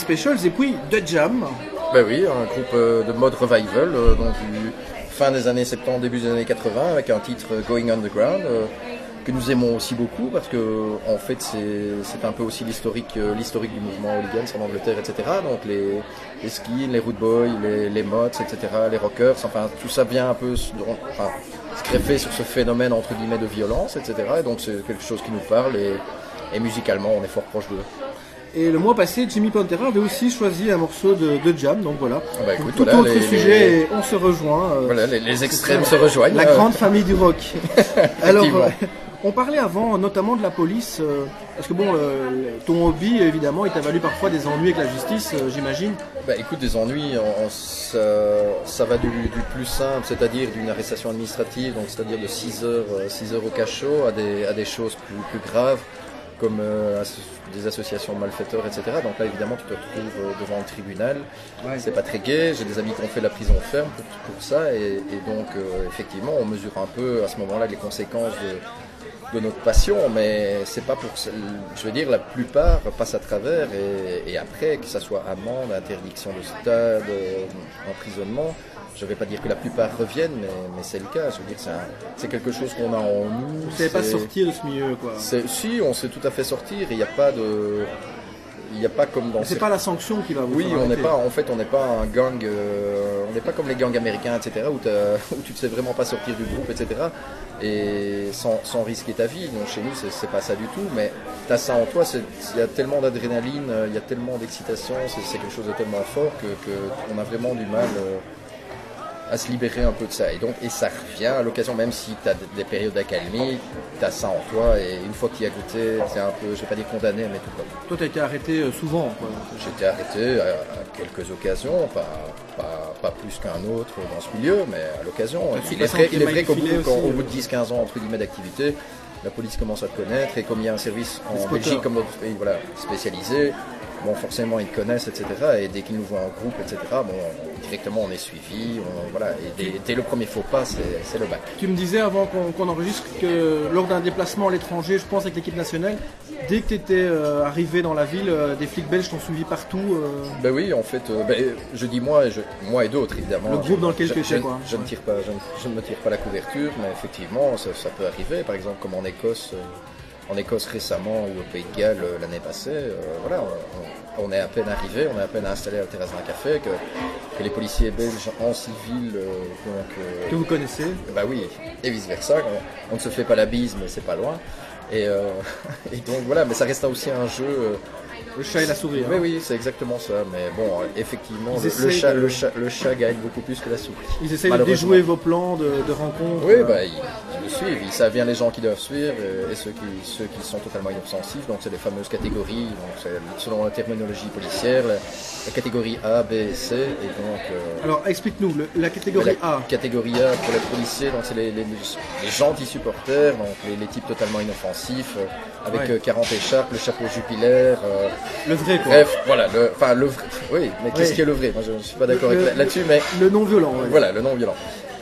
Specials et puis The Jam. Ben oui, un groupe euh, de mode revival, euh, donc fin des années 70, début des années 80, avec un titre euh, Going Underground, que nous aimons aussi beaucoup, parce que en fait c'est un peu aussi l'historique l'historique du mouvement hooligans en Angleterre, etc. Donc les, les skins, les root boys, les, les mods, etc., les rockers, enfin tout ça vient un peu se, greffer sur ce phénomène entre guillemets de violence, etc. Et donc c'est quelque chose qui nous parle et, et musicalement on est fort proche d'eux. Et le mois passé, Jimmy Pantera avait aussi choisi un morceau de, de Jam, donc voilà. Ah bah écoute, Tout voilà, autre les- sujet, les- et on se rejoint. euh, Voilà, les, les extrêmes se rejoignent. La euh, grande famille du rock. Alors, euh, on parlait avant notamment de la police, euh, parce que bon, ton hobby, évidemment, il t'a valu parfois des ennuis avec la justice, euh, j'imagine. Bah écoute, des ennuis, on- on- ça, ça va du, du plus simple, c'est-à-dire d'une arrestation administrative, donc c'est-à-dire de 6 heures, 6 heures au cachot, à des, à des choses plus, plus graves, comme euh, des associations de malfaiteurs, etc. Donc là, évidemment, tu te retrouves euh, devant le tribunal. C'est pas très gai. J'ai des amis qui ont fait la prison ferme pour, pour ça, et, et donc euh, effectivement, on mesure un peu à ce moment-là les conséquences de, de notre passion, mais c'est pas pour. Je veux dire, la plupart passent à travers, et, et après, que ça soit amende, interdiction de stade, euh, emprisonnement. Je vais pas dire que la plupart reviennent, mais, mais c'est le cas. Je veux dire, c'est quelque chose qu'on a en nous. Vous savez pas sortir de ce milieu, quoi. Si, on sait tout à fait sortir. Il n'y a pas de. Il n'y a pas comme dans. C'est ces- pas la sanction qui va vous oui, on n'est pas, en fait, on n'est pas un gang, euh, on n'est pas comme les gangs américains, etc., où, tu ne sais vraiment pas sortir du groupe, etc., et sans, sans risquer ta vie. Donc chez nous, c'est, pas ça du tout, mais tu as ça en toi, il y a tellement d'adrénaline, euh, il y a tellement d'excitation, c'est, c'est quelque chose de tellement fort que, que on a vraiment du mal euh, à se libérer un peu de ça. Et donc, et ça revient à l'occasion, même si tu as des périodes d'accalmie, tu as ça en toi, et une fois qu'il y a goûté, tu es un peu, je vais pas dire condamné, mais tout comme. Toi, t'as été arrêté euh, souvent, quoi. J'étais arrêté à, quelques occasions, pas, pas, pas plus qu'un autre dans ce milieu, mais à l'occasion. Il est vrai, il est vrai qu'au bout, au euh. de 10-15 ans entre guillemets d'activité, la police commence à te connaître et comme il y a un service en. Belgique comme voilà, spécialisé, bon, forcément, ils connaissent, etc. Et dès qu'ils nous voient en groupe, etc., bon, directement, on est suivi. On, voilà, et dès, dès le premier faux pas, c'est le bac. Tu me disais avant qu'on enregistre que lors d'un déplacement à l'étranger, je pense avec l'équipe nationale, dès que tu étais arrivé dans la ville, euh, des flics belges t'ont suivi partout. euh, Ben oui, en fait, euh, ben, je dis moi et, je, moi et d'autres, évidemment. Le groupe dans lequel tu étais, quoi. Je, ne tire pas, je, ne, je ne me tire pas la couverture, mais effectivement, ça, ça peut arriver. Par exemple, comme en Écosse, euh, en Écosse récemment ou au Pays de Galles euh, l'année passée, euh, voilà, on, est à peine arrivé, on est à peine installé à la terrasse d'un café, que, que les policiers belges en civil, euh, donc, euh, que vous connaissez. bah oui, et vice versa. On, on ne se fait pas la bise, mais c'est pas loin. Et, euh, et donc voilà, mais ça reste aussi un jeu. Euh, Le chat et la souris. hein. oui, oui, c'est exactement ça. Mais bon, euh, effectivement, le, chat, de- le, chat, le chat gagne beaucoup plus que la souris. Ils essayent de déjouer vos plans de, de rencontres. Oui, euh, bah, ils, ils le suivent. Ils savent bien les gens qui doivent suivre et, et ceux, qui, ceux qui sont totalement inoffensifs. Donc, c'est les fameuses catégories. Donc, selon la terminologie policière, la, la catégorie A, B et C. Et donc, euh, Alors explique-nous, la catégorie la A. catégorie A pour les policiers, donc c'est les, les, les gentils supporters, donc les, les types totalement inoffensifs, euh, avec Ouais. euh, 40 écharpes, le chapeau jupilaire. euh, Le vrai quoi. bref, voilà, le, enfin le vrai. Oui, mais qu'est-ce qui est le vrai? Moi, je ne suis pas d'accord là-dessus, mais Le non violent. ouais. voilà, le non violent.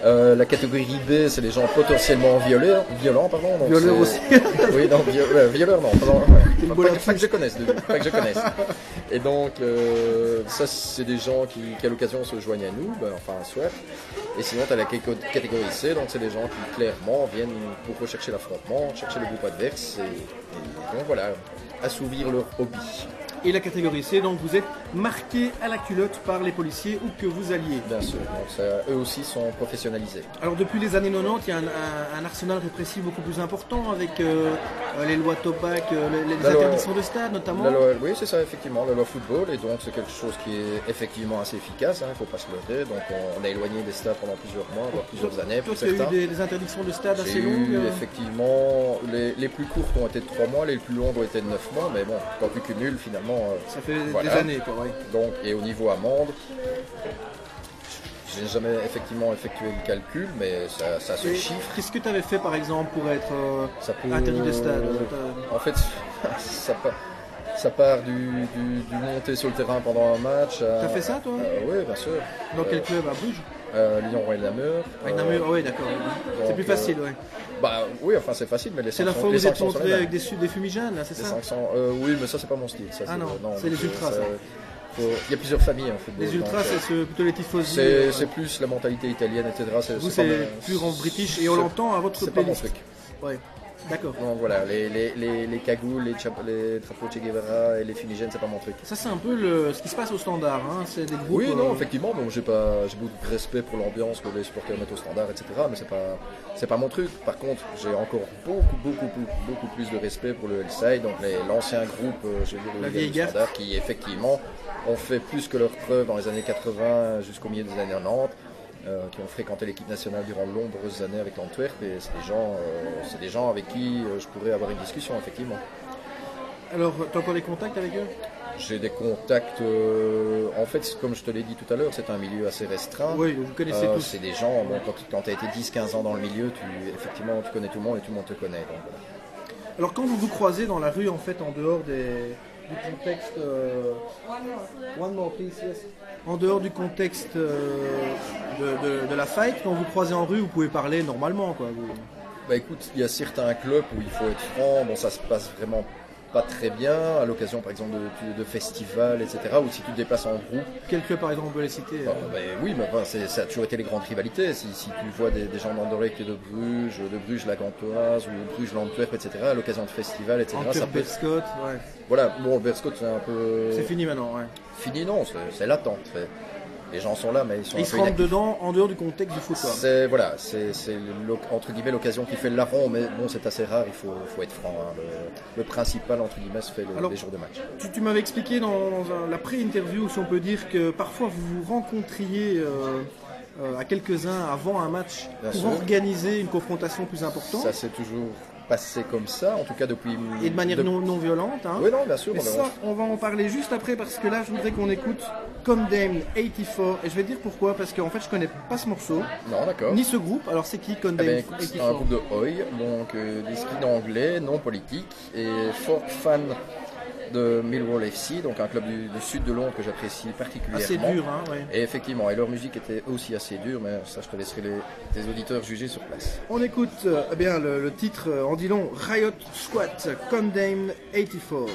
Euh, la catégorie B, c'est les gens potentiellement violents, violents, pardon. donc Violeurs aussi. oui, non, vi- ouais, violeurs, non. pardon, Une pas, pas pas que je connaisse, de- pas que je connaisse. Et donc, euh, ça, c'est des gens qui, qui, à l'occasion, se joignent à nous, ben, enfin, soit. Et sinon, tu as la catégo- catégorie C, donc c'est des gens qui, clairement, viennent pour rechercher l'affrontement, chercher le groupe adverse, et, et donc, voilà, assouvir leur hobby. Et la catégorie C, donc vous êtes marqué à la culotte par les policiers où que vous alliez. Bien sûr, donc ça, eux aussi sont professionnalisés. Alors depuis les années 90, il y a un, un- un arsenal répressif beaucoup plus important avec euh, euh, les lois Topac, euh, les, les La loi- interdictions de stade notamment. La loi- oui, c'est ça, effectivement, la loi football, et donc c'est quelque chose qui est effectivement assez efficace, il ne faut pas se leurrer. Donc on, on a éloigné des stades pendant plusieurs mois, voire plusieurs années Toi, tu as eu des, des interdictions de stade assez eu longues. euh, effectivement, les, les plus courtes ont été de 3 mois, les plus longues ont été de 9 mois, mais bon, quand tu cumules finalement. Euh, Ça fait Voilà. des années quoi, donc, et au niveau amende, j'ai jamais effectivement effectué le calcul, mais ça, ça se Et chiffre. Qu'est-ce que tu avais fait par exemple pour être euh, Ça peut- interdit de stade euh, En fait, ça part, ça part du, du, du monter sur le terrain pendant un match. T'as fait ça, toi Euh, Oui, bien sûr. Dans quel club à Bruges Lyon Royal Namur. Namur, oui d'accord. C'est plus facile, ouais. Bah oui, enfin c'est facile, mais les C'est la fois où vous êtes montré avec des, fumigènes, là, c'est ça sanctions, euh, oui, mais ça c'est pas mon style. Ça, Ah non, c'est les ultras, ça. faut- Il y a plusieurs familles en football. Les ultras, euh, c'est ce- plutôt les tifosi. c'est euh, plus la mentalité italienne, etc. C'est Vous, c'est pur en british et on l'entend à votre C'est pas mon truc. Ouais, d'accord. Donc voilà, les, les, les, les cagoules, les, les drapeaux Che Guevara et les fumigènes, c'est pas mon truc. Ça, c'est un peu le, ce qui se passe au standard. Hein. C'est des groupes. Oui, non, euh, effectivement, donc j'ai pas, j'ai beaucoup de respect pour l'ambiance que les supporters mettent au standard, etc. Mais c'est pas, c'est pas mon truc. Par contre, j'ai encore beaucoup, beaucoup, beaucoup, beaucoup plus de respect pour le Hellside, donc les- l'ancien groupe, je veux dire, le vieille standard, qui effectivement ont fait plus que leur preuve dans les années 80 jusqu'au milieu des années 90. Euh, qui ont fréquenté l'équipe nationale durant de nombreuses années avec l'Antwerp et c'est des gens, euh, c'est des gens avec qui euh, je pourrais avoir une discussion effectivement. Alors, t'as encore des contacts avec eux? J'ai des contacts. euh, en fait, comme je te l'ai dit tout à l'heure, c'est un milieu assez restreint. Oui, vous connaissez Euh, tous. c'est des gens, bon, quand, quand tu as été 10-15 ans dans le milieu, tu, effectivement, tu connais tout le monde et tout le monde te connaît. donc voilà. Alors, quand vous vous croisez dans la rue, en fait, en dehors des, du contexte. euh, One more, please, yes. En dehors du contexte euh, de, de- de la fight, quand vous croisez en rue, vous pouvez parler normalement, quoi. vous- Bah écoute, il y a certains clubs où il faut être franc, bon ça se passe vraiment pas très bien, à l'occasion par exemple de, de festivals, etc. Ou si tu te déplaces en groupe, Quel club, par exemple, vous les citer euh, bah, oui, mais enfin, ça a toujours été les grandes rivalités. Si, si tu vois des, des gens d'Anderlecht et de Bruges, de Bruges la Gantoise ou Bruges l'Antwerp, etc. à l'occasion de festivals, etc. ça Antwerp, peut- Scott, ouais. Voilà, bon, Berscott c'est un peu C'est fini maintenant, ouais. Fini, non, c'est- c'est latent. c'est- Les gens sont là, mais ils sont un ils se peu rentrent dedans en dehors du contexte du foot. C'est voilà, c'est c'est entre guillemets l'occasion qui fait le larron, mais bon, c'est assez rare. Il faut, faut être franc. hein. Le, le principal entre guillemets se fait le- Alors, les jours de match. Tu, tu m'avais expliqué dans un- la pré-interview, si on peut dire, que parfois vous vous rencontriez euh, euh, à quelques-uns avant un match Bien pour sûr. organiser une confrontation plus importante Ça s'est toujours passé comme ça, en tout cas depuis. et de manière non, non violente. Hein. Oui, non, bien sûr. Mais ça, on va en parler juste après parce que là, je voudrais qu'on écoute Condemned 84 et je vais te dire pourquoi parce qu'en fait, je connais pas ce morceau Non, d'accord. ni ce groupe. Alors, c'est qui Eh Condemned ben, écoute, c'est un 84 groupe de Oi, donc euh, des skis anglais, non politiques, et fort fan de Millwall FC, donc un club du, du sud de Londres que j'apprécie particulièrement. Assez dur, hein, ouais. Et effectivement, et leur musique était aussi assez dure, mais ça je te laisserai les, tes auditeurs juger sur place. On écoute euh, eh bien, le, le titre euh, en dit long, Riot Squat, Condemned 84.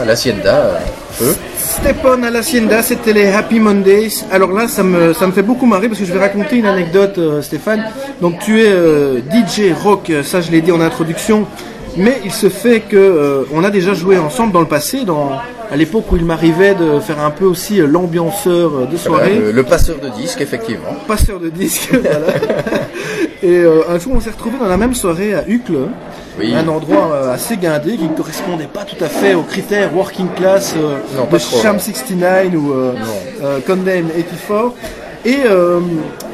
Stepan, hein, l'Hacienda, euh, eux. Stepon à l'Hacienda, c'était les Happy Mondays. Alors là, ça me, ça me fait beaucoup marrer parce que je vais raconter une anecdote, euh, Stéphane. Donc tu es euh, DJ rock, euh, ça je l'ai dit en introduction. Mais il se fait que on a déjà joué ensemble dans le passé, dans, à l'époque où il m'arrivait de faire un peu aussi l'ambianceur de Voilà, soirée. le, le passeur de disques, effectivement. passeur de disques. voilà. Et un jour, on s'est retrouvé dans la même soirée à Uccle, Oui. un endroit euh, assez guindé qui ne correspondait pas tout à fait aux critères working class euh, Non, de Sham non. 69 ou euh, euh, Condemn 84. Et euh,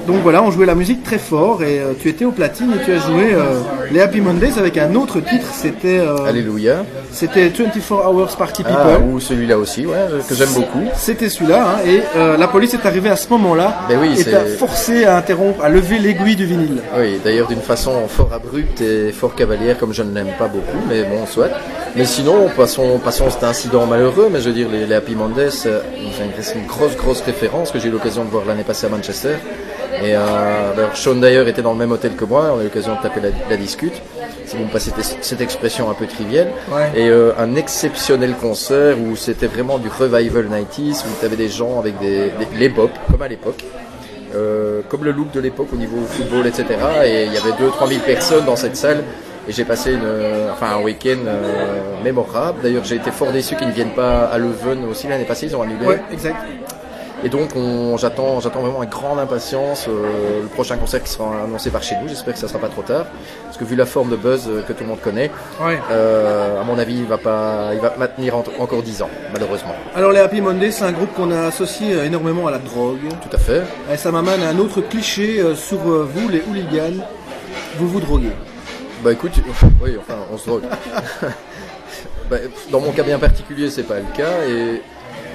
donc voilà, on jouait la musique très fort et euh, tu étais au platine et tu as joué euh, les Happy Mondays avec un autre titre, c'était euh, Alléluia. c'était 24 Hours Party People. Ah, ou celui-là aussi, ouais, que j'aime beaucoup. C'était celui-là, hein, et euh, la police est arrivée à ce moment-là Ben oui, et t'a forcé à interrompre, à lever l'aiguille du vinyle. Oui, d'ailleurs d'une façon fort abrupte et fort cavalière, comme je ne l'aime pas beaucoup, mais bon, soit. Mais sinon, passons, passons cet incident malheureux, mais je veux dire, les, les Happy Mondays, euh, c'est une grosse, grosse référence que j'ai eu l'occasion de voir l'année passée à Manchester. Et euh, Sean d'ailleurs était dans le même hôtel que moi, on a eu l'occasion de taper la, la discute, si vous me passez cette- expression un peu triviale. Ouais. Et euh, un exceptionnel concert où c'était vraiment du revival 90s, où tu avais des gens avec des, des- les bop, comme à l'époque. Euh, comme le look de l'époque au niveau football, etc. Et il y avait 2-3 000 personnes dans cette salle. Et j'ai passé une, euh, enfin, un week-end euh, mémorable. D'ailleurs, j'ai été fort déçu qu'ils ne viennent pas à Leuven aussi l'année passée. Ils ont annulé. Ouais, exact. Et donc, on, j'attends, j'attends vraiment avec grande impatience euh, le prochain concert qui sera annoncé par chez nous. J'espère que ça sera pas trop tard, parce que vu la forme de buzz que tout le monde connaît, Ouais. euh, à mon avis, il va pas, il va maintenir en- encore 10 ans, malheureusement. Alors les Happy Mondays, c'est un groupe qu'on a associé énormément à la drogue. Tout à fait. Et ça m'amène à un autre cliché sur vous, les hooligans. Vous vous droguez. Bah écoute, oui, enfin, on se drogue. Bah, dans mon cas bien particulier, c'est pas le cas, et...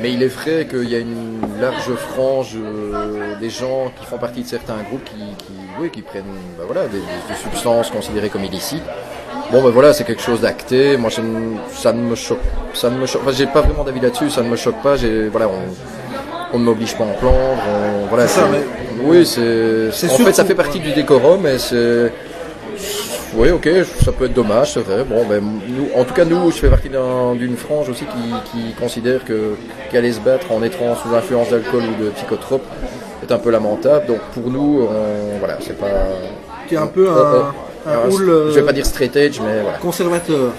mais il est vrai qu'il y a une large frange euh, des gens qui font partie de certains groupes qui, qui, oui, qui prennent bah, voilà, des, des substances considérées comme illicites. Bon, ben voilà, c'est quelque chose d'acté. Moi, je ça ne me choque, ça ne me choque. Enfin, j'ai pas vraiment d'avis là-dessus. Ça ne me choque pas. J'ai, voilà, on, on ne m'oblige pas à en on- voilà, C'est ça, c'est- oui, c'est. En sûr fait, ça fait partie du décorum, mais c'est oui, ok, ça peut être dommage, c'est vrai. Bon, ben, nous, en tout cas, nous, je fais partie d'un- d'une frange aussi qui, qui considère que qu'aller se battre en étant sous influence d'alcool ou de psychotropes est un peu lamentable. Donc pour nous, on- voilà, c'est pas. Tu es un peu Oh, un, houle, euh, Je vais pas dire straight edge, mais voilà. conservateur.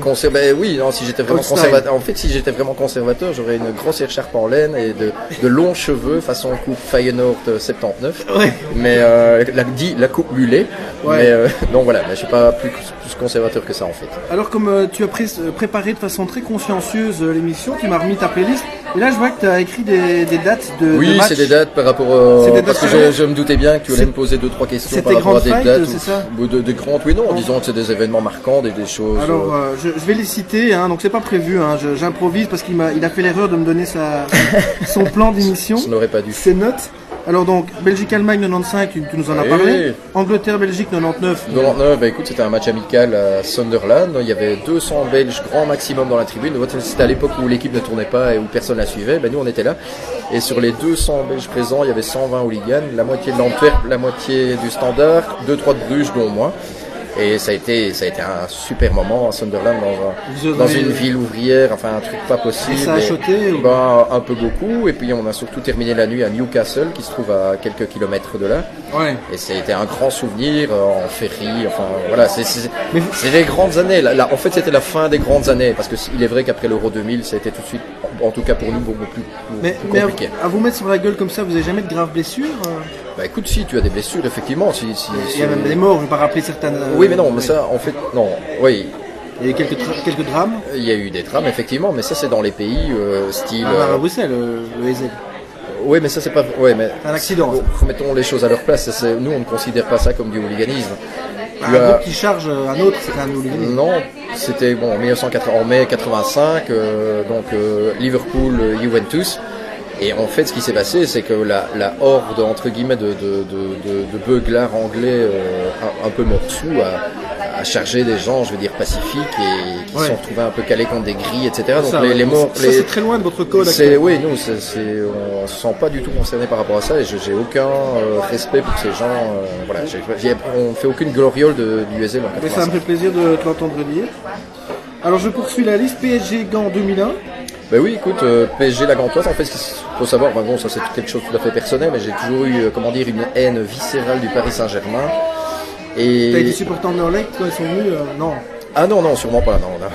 Conser- ben oui, non, si j'étais vraiment conservateur, en fait, si j'étais vraiment conservateur, j'aurais une grosse écharpe en laine et de, de longs cheveux façon coupe Feyenoord euh, 79. Ouais. Mais euh, la, dit la coupe mulet. Ouais. Mais euh, donc voilà, mais je suis pas plus, plus conservateur que ça en fait. Alors comme euh, tu as pré- euh, préparé de façon très consciencieuse euh, l'émission, tu m'as remis ta playlist. Et là je vois que tu as écrit des, des dates de, Oui, c'est des dates par rapport euh, C'est des parce que dates je, me doutais bien que tu allais me poser deux trois questions par rapport à des dates ou- ça ou de, de grandes oui non, disons que c'est des événements marquants des, des choses Alors euh, euh, je, je vais les citer, hein, donc c'est pas prévu, hein, j'improvise parce qu'il m'a il a fait l'erreur de me donner sa, son plan d'émission, je n'aurais pas dû. ses notes. Alors donc Belgique-Allemagne 95, tu, tu nous en as Eh parlé. Angleterre-Belgique 99. 99, bah écoute, c'était un match amical à Sunderland. Il y avait 200 Belges grand maximum dans la tribune. C'était à l'époque où l'équipe ne tournait pas et où personne la suivait. Ben, nous, on était là. Et sur les 200 Belges présents, il y avait 120 hooligans, la moitié de l'Antwerp, la moitié du Standard, 2-3 de Bruges, dont moi. Et ça a été, ça a été un super moment à Sunderland dans, un- une ville ouvrière, enfin un truc pas possible. Et ça a choqué ou- ben, Un peu beaucoup. Et puis on a surtout terminé la nuit à Newcastle, qui se trouve à quelques kilomètres de là. Ouais. Et ça a été un grand souvenir euh, en ferry. Enfin voilà, c'est les grandes années. Là, là, en fait, c'était la fin des grandes années parce que il est vrai qu'après l'Euro 2000, ça a été tout de suite, en tout cas pour nous, beaucoup plus, Mais, plus mais à, vous mettre sur la gueule comme ça, vous avez jamais de graves blessures euh Bah écoute, si tu as des blessures, effectivement, si, si, Il y a même des morts, je vais pas rappeler certaines. euh, Oui, mais non, mais ça, en fait, non. Oui, Il y a eu quelques, quelques drames. il y a eu des drames, effectivement, mais ça, c'est dans les pays euh, style. Ah, euh, à Bruxelles, euh, le Ezel. Oui, mais ça, c'est pas. Ouais, mais. Un accident. Remettons les choses à leur place. Nous, on ne considère pas ça comme du hooliganisme. Un groupe qui charge euh, un autre, c'est un hooliganisme. Non, c'était bon, en 1980, en mai 85, euh, donc euh, Liverpool, euh, Juventus. Et en fait, ce qui s'est passé, c'est que la, horde entre guillemets de, de, de, anglais un, un peu mortsous a, a chargé des gens, je veux dire pacifiques, et qui se Ouais. sont retrouvés un peu calés contre des grilles, etc. Donc Ça, les, les morts, ça, les- c'est très loin de votre code. c'est oui, nous, c'est, on se sent pas du tout concerné par rapport à ça, et je- j'ai aucun euh, respect pour ces gens. euh, voilà, j'ai, j'ai- on fait aucune gloriole de, du en Mais ça me 85. fait plaisir de te l'entendre dire. Alors je poursuis la liste PSG Gand 2001. Ben oui, écoute, euh, PSG la Gantoise, en fait, ce qu'il faut savoir, ben bon, ça c'est quelque chose de tout à fait personnel, mais j'ai toujours eu, euh, comment dire, une haine viscérale du Paris Saint-Germain. T'as été Et supporter en Anderlecht quand ils sont venus euh, Non. ah non, non, sûrement pas, non, non.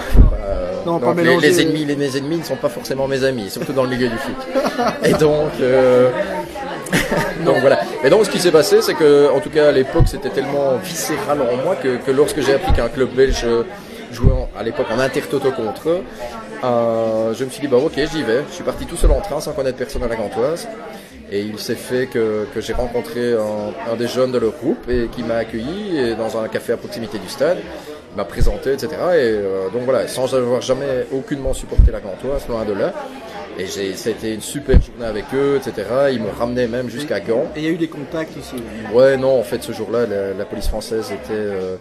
Euh, Non, pas donc, les, les ennemis, les, mes ennemis ne sont pas forcément mes amis, surtout dans le milieu du foot. Et donc, euh, donc voilà. Mais donc, ce qui s'est passé, c'est que, en tout cas, à l'époque, c'était tellement viscéral en moi que, que lorsque j'ai appris qu'un club belge euh, jouait en- à l'époque en intertoto contre eux, euh, je me suis dit, bah ok, j'y vais. Je suis parti tout seul en train sans connaître personne à la Gantoise. Et il s'est fait que, que j'ai rencontré un, un des jeunes de leur groupe et qui m'a accueilli et dans un café à proximité du stade. Il m'a présenté, etc. Et euh, donc voilà, sans avoir jamais aucunement supporté la Gantoise, loin de là. Et c'était une super journée avec eux, etc. Ils m'ont ramené même jusqu'à Gand. Et il y a eu des contacts aussi. Ouais, non, en fait, ce jour-là, la, la police française était, euh,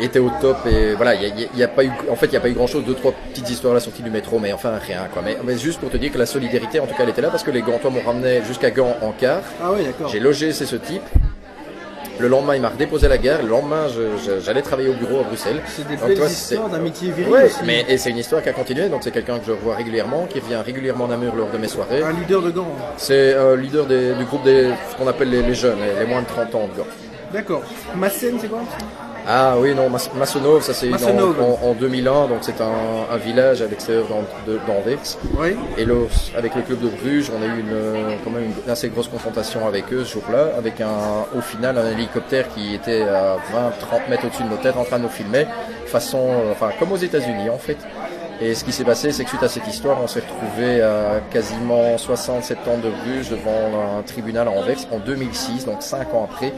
était au top et voilà, il y a, y y pas eu, en fait, il n'y a pas eu grand-chose, deux, trois petites histoires à la sortie du métro, mais enfin rien, quoi. Mais, mais juste pour te dire que la solidarité, en tout cas, elle était là parce que les Gantois m'ont ramené jusqu'à Gand en car. Ah oui, d'accord. J'ai logé chez ce type. Le lendemain, il m'a redéposé à la gare. Le lendemain, j'allais travailler au bureau à Bruxelles. C'est des Donc, belles toi, histoires c'est- d'amitié virile Ouais, aussi. mais et c'est une histoire qui a continué. Donc c'est quelqu'un que je revois régulièrement, qui revient régulièrement à Namur lors de mes soirées. Un leader de Gand. C'est un leader des- du groupe des ce qu'on appelle les, les jeunes, les, les moins de 30 ans de Gand. D'accord. Massène, c'est quoi? Ah oui, non, Mas- Massonov, ça c'est Massonov. en, en 2001, donc c'est un, un village à l'extérieur d'Anvers. Oui. Et là, avec le club de Bruges, on a eu une, euh, quand même une assez grosse confrontation avec eux ce jour-là, avec un, au final un hélicoptère qui était à 20-30 mètres au-dessus de nos têtes en train de nous filmer, façon, euh, enfin comme aux États-Unis en fait. Et ce qui s'est passé, c'est que suite à cette histoire, on s'est retrouvé à quasiment 60-70 ans de Bruges devant un tribunal à Anvers en 2006, donc 5 ans après,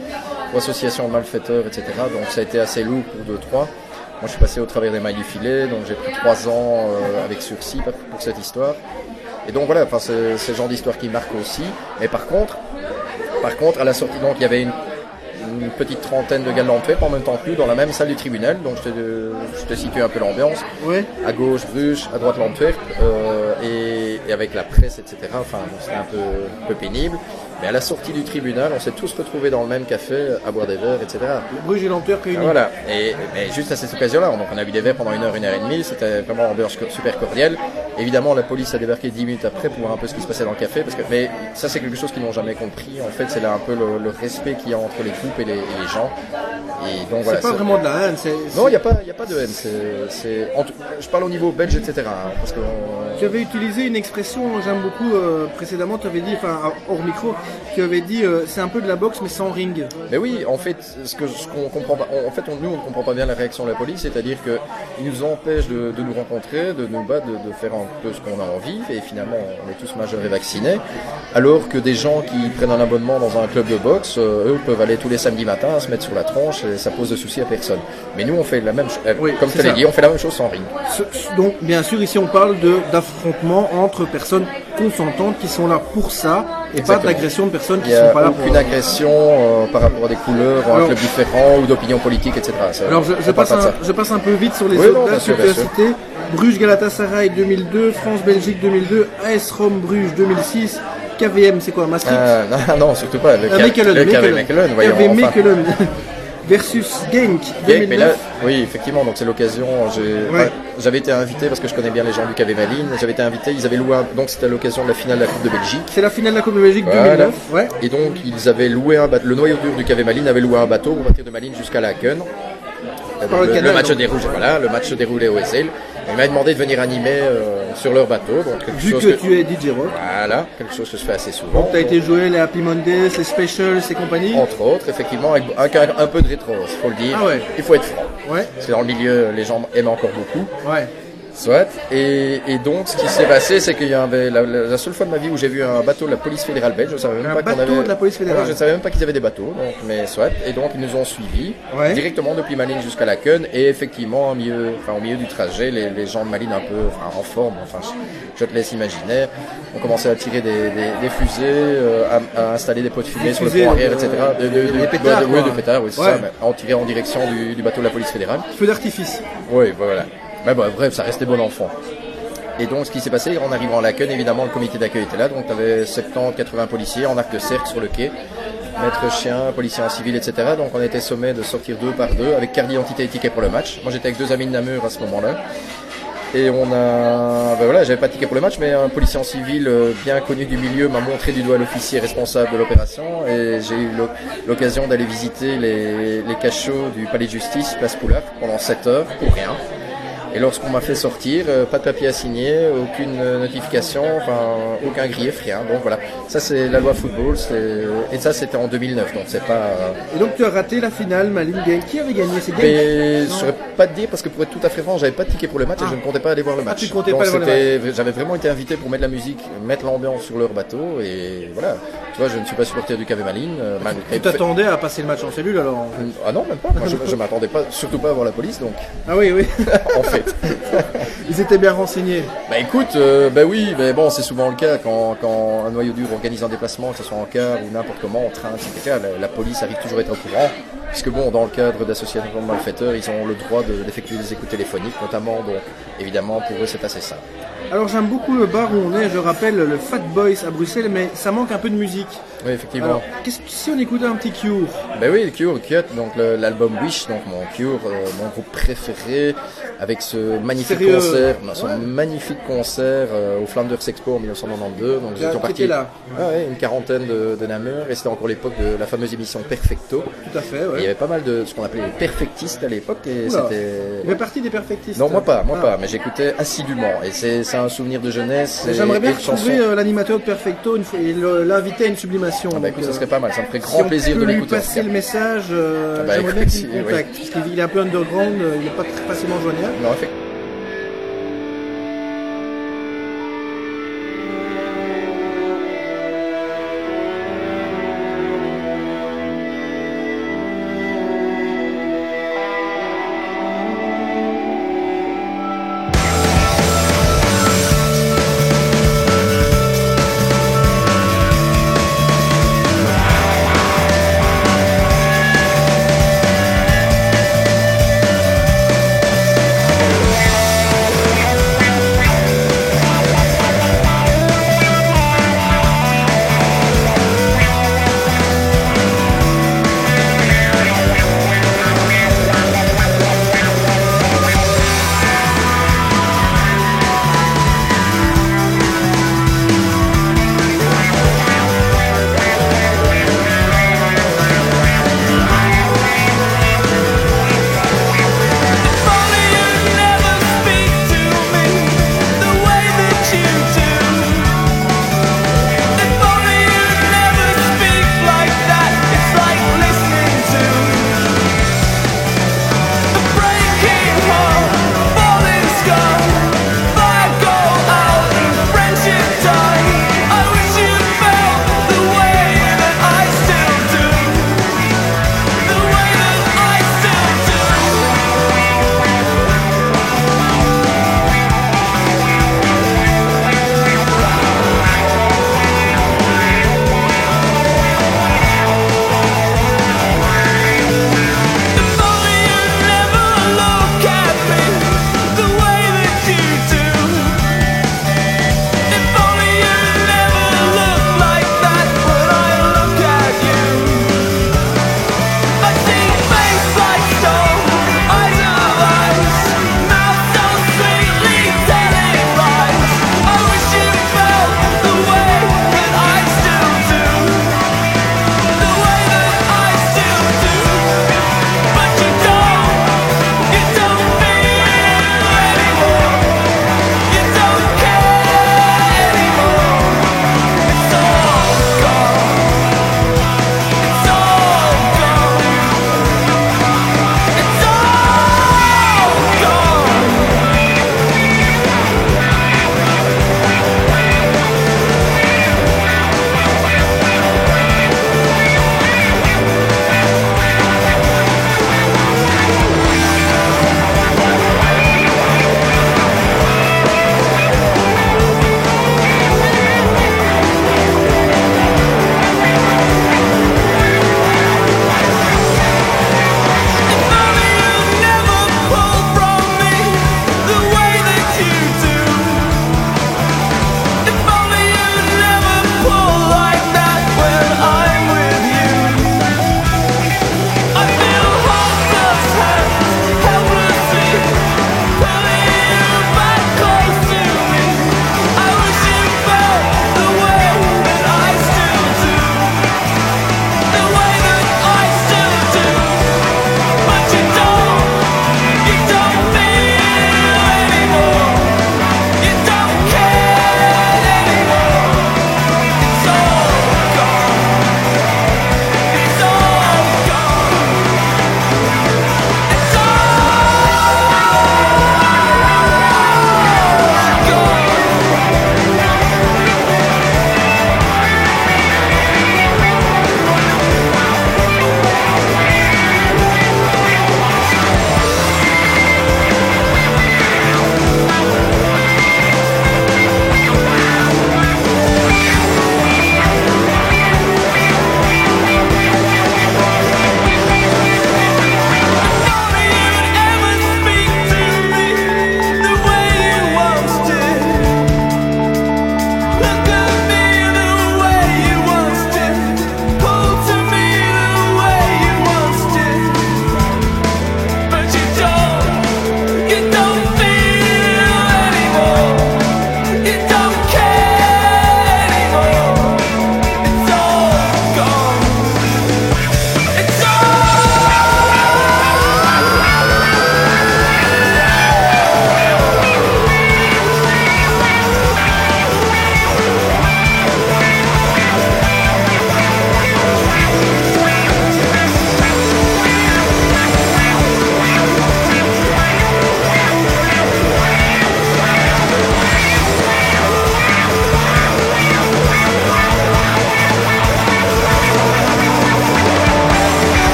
pour association de malfaiteurs, etc. Donc ça a été assez lourd pour 2-3. Moi, je suis passé au travers des mailles du filet, donc j'ai pris 3 ans euh, avec sursis pour cette histoire. Et donc voilà, enfin, c'est le genre d'histoire qui marque aussi. Mais par contre, par contre, à la sortie, donc il y avait une, une petite trentaine de gars de l'Antwerp en même temps que nous dans la même salle du tribunal. Donc je te, je te situe un peu l'ambiance. À gauche Bruges, à droite l'Antwerp, euh, et, et avec la presse, etc. Enfin, bon, c'était un peu, un peu pénible. Mais à la sortie du tribunal, on s'est tous retrouvés dans le même café à boire des verres, etc. Bruges et Lenteur Ah, réunis. Voilà. Et mais juste à cette occasion-là, donc on a bu des verres pendant une heure, une heure et demie. C'était vraiment ambiance super cordiale. Évidemment, la police a débarqué dix minutes après pour voir un peu ce qui se passait dans le café. Parce que, mais ça, c'est quelque chose qu'ils n'ont jamais compris. En fait, c'est là un peu le, le respect qu'il y a entre les groupes et les, et les gens. Et donc voilà. c'est pas vraiment de la haine. Non, il n'y a pas, il a pas de haine. C'est, je parle au niveau belge, etc. hein, parce que on- Tu avais utilisé une expression, j'aime beaucoup, euh, précédemment, tu avais dit, enfin, hors micro, tu avais dit, euh, c'est un peu de la boxe, mais sans ring. Mais oui, en fait, ce que ce qu'on comprend pas, en fait, on, nous, on ne comprend pas bien la réaction de la police, c'est-à-dire que ils nous empêchent de, de nous rencontrer, de nous battre, de, de faire un peu ce qu'on a envie, et finalement, on est tous majeurs et vaccinés, alors que des gens qui prennent un abonnement dans un club de boxe, euh, eux peuvent aller tous les samedis matins, se mettre sur la tronche, et ça pose de soucis à personne. Mais nous, on fait la même chose, Oui, comme l'ai ça. dit, on fait la même chose sans ring. Ce- Donc, bien sûr, ici, on parle de d'affrontements entre personnes consentantes qui sont là pour ça, et Exactement. pas d'agression de personnes qui n'y sont pas là pour. aucune agression euh, par rapport à des couleurs, ou à un club différent, ou d'opinion politique, etc. Alors, je, passe un, ça. je passe un peu vite sur les Oui, autres dates que tu as citées. Bruges Galatasaray 2002, France Belgique 2002, AS Rome Bruges 2006, KVM, c'est quoi Maastricht Ah, non, non, surtout pas. Le, Ah, K-. Mechelen, voyons, KV enfin. versus Genk Genk, mais là, 2009. oui, effectivement, donc c'est l'occasion. Ouais. J'avais été invité parce que je connais bien les gens du KV Malines. J'avais été invité, ils avaient loué un, donc c'était à l'occasion de la finale de la Coupe de Belgique. C'est la finale de la Coupe de Belgique Voilà. 2009. Ouais. Et donc ils avaient loué un bateau, le noyau dur du KV Malines avait loué un bateau pour partir de Malines jusqu'à Laken. Par le le, canal, match se donc. déroule, voilà, le match se déroulait au Essel. Ils m'avaient demandé de venir animer euh, sur leur bateau, donc quelque Vu chose que tu es DJ Rock. voilà, quelque chose que je fais assez souvent. Donc, tu as été joué les Happy Mondays, les Specials et compagnie. Entre autres, effectivement, avec un, un peu de rétro, il faut le dire. Ah ouais. Il faut être franc. Ouais, que dans le milieu, les gens aiment encore beaucoup. ouais. Soit. Et, et donc, ce qui s'est passé, c'est qu'il y avait la, seule fois de ma vie où j'ai vu un bateau de la police fédérale belge. Je savais même Un pas qu'on bateau avait. de la police fédérale. Ouais, je ne savais même pas qu'ils avaient des bateaux. Donc, mais soit. Et donc, ils nous ont suivis Ouais. directement depuis Malines jusqu'à la Laken. Et effectivement, au milieu, enfin, au milieu du trajet, les, les gens de Malines un peu, enfin, en forme. Enfin, je, je te laisse imaginer. On commençait à tirer des, des, des fusées, euh, à, à installer des pots de fumée Des sur le pont arrière, euh, etc. De, de, de- des pétards, de- oui, de pétards, oui, c'est Ouais. ça. Mais on tirait en direction du, du bateau de la police fédérale. Feu d'artifice. Oui, voilà. Mais bon, bref, ça restait bon enfant. Et donc, ce qui s'est passé, en arrivant à Laken, évidemment, le comité d'accueil était là. Donc, tu avais 70-80 policiers en arc de cercle sur le quai. Maître chien, policiers en civil, etc. Donc, on était sommé de sortir deux par deux avec carte d'identité et ticket pour le match. Moi, j'étais avec deux amis de Namur à ce moment-là. Et on a, ben voilà, j'avais pas de ticket pour le match, mais un policier en civil euh, bien connu du milieu m'a montré du doigt l'officier responsable de l'opération et j'ai eu l'oc- l'occasion d'aller visiter les, les cachots du palais de justice, place Poulard, pendant 7 heures pour rien. Et lorsqu'on m'a fait sortir, euh, pas de papier à signer, aucune euh, notification, enfin aucun grief, rien. Donc voilà, ça c'est la loi football, et ça c'était en 2009, donc c'est pas. euh, Et donc, tu as raté la finale, Malines Genk. Qui avait gagné? C'est Genk mais je Non. saurais pas te dire parce que pour être tout à fait franc, j'avais pas de ticket pour le match Ah. et je ne comptais pas aller voir le match. tu comptais Donc pas aller voir le J'avais vraiment été invité pour mettre la musique, mettre l'ambiance sur leur bateau et voilà. Tu vois, je ne suis pas supporter du KV Malines. Tu t'attendais à passer le match en cellule alors? Ah non, même pas. Moi, je, je m'attendais pas, surtout pas à voir la police, donc Ah oui, oui. en fait. Ils étaient bien renseignés. Bah écoute, euh, bah oui, mais bon, c'est souvent le cas quand, quand un noyau dur organise un déplacement, que ce soit en car ou n'importe comment, en train, etc. La, la police arrive toujours à être au courant, puisque bon, dans le cadre d'associations de malfaiteurs, ils ont le droit de- d'effectuer des écoutes téléphoniques, notamment, donc évidemment pour eux c'est assez simple. Alors j'aime beaucoup le bar où on est, je rappelle le Fat Boys à Bruxelles, mais ça manque un peu de musique. Oui, effectivement. Alors, qu'est-ce que si on écoutait un petit Cure Ben oui, le Cure, le Cut, donc le- l'album Wish, donc mon Cure, euh, mon groupe préféré, avec ce magnifique Sérieux concert, son Ouais. magnifique concert euh, au Flanders Expo en 1992. Donc nous étions partis, là. Ah ouais, une quarantaine de, de Namur, et c'était encore l'époque de la fameuse émission Perfecto. Tout à fait, Et Il y ouais. avait pas mal de ce qu'on appelait les perfectistes à l'époque, et Oula. c'était. Il fait partie des perfectistes. Non, moi pas, moi Ah. pas, mais j'écoutais assidûment, et c'est c'est un souvenir de jeunesse. et- J'aimerais bien retrouver euh, l'animateur de Perfecto une fois, et le- l'inviter à une sublimation. Ah bah écoute, ça serait pas mal, ça me ferait si grand on plaisir peut de l'écouter. passer le message, euh, Ah bah, j'aimerais bien qu'il me oui. contacte, parce qu'il est un peu underground, euh, il n'est pas très facilement joignable. Non, effectivement.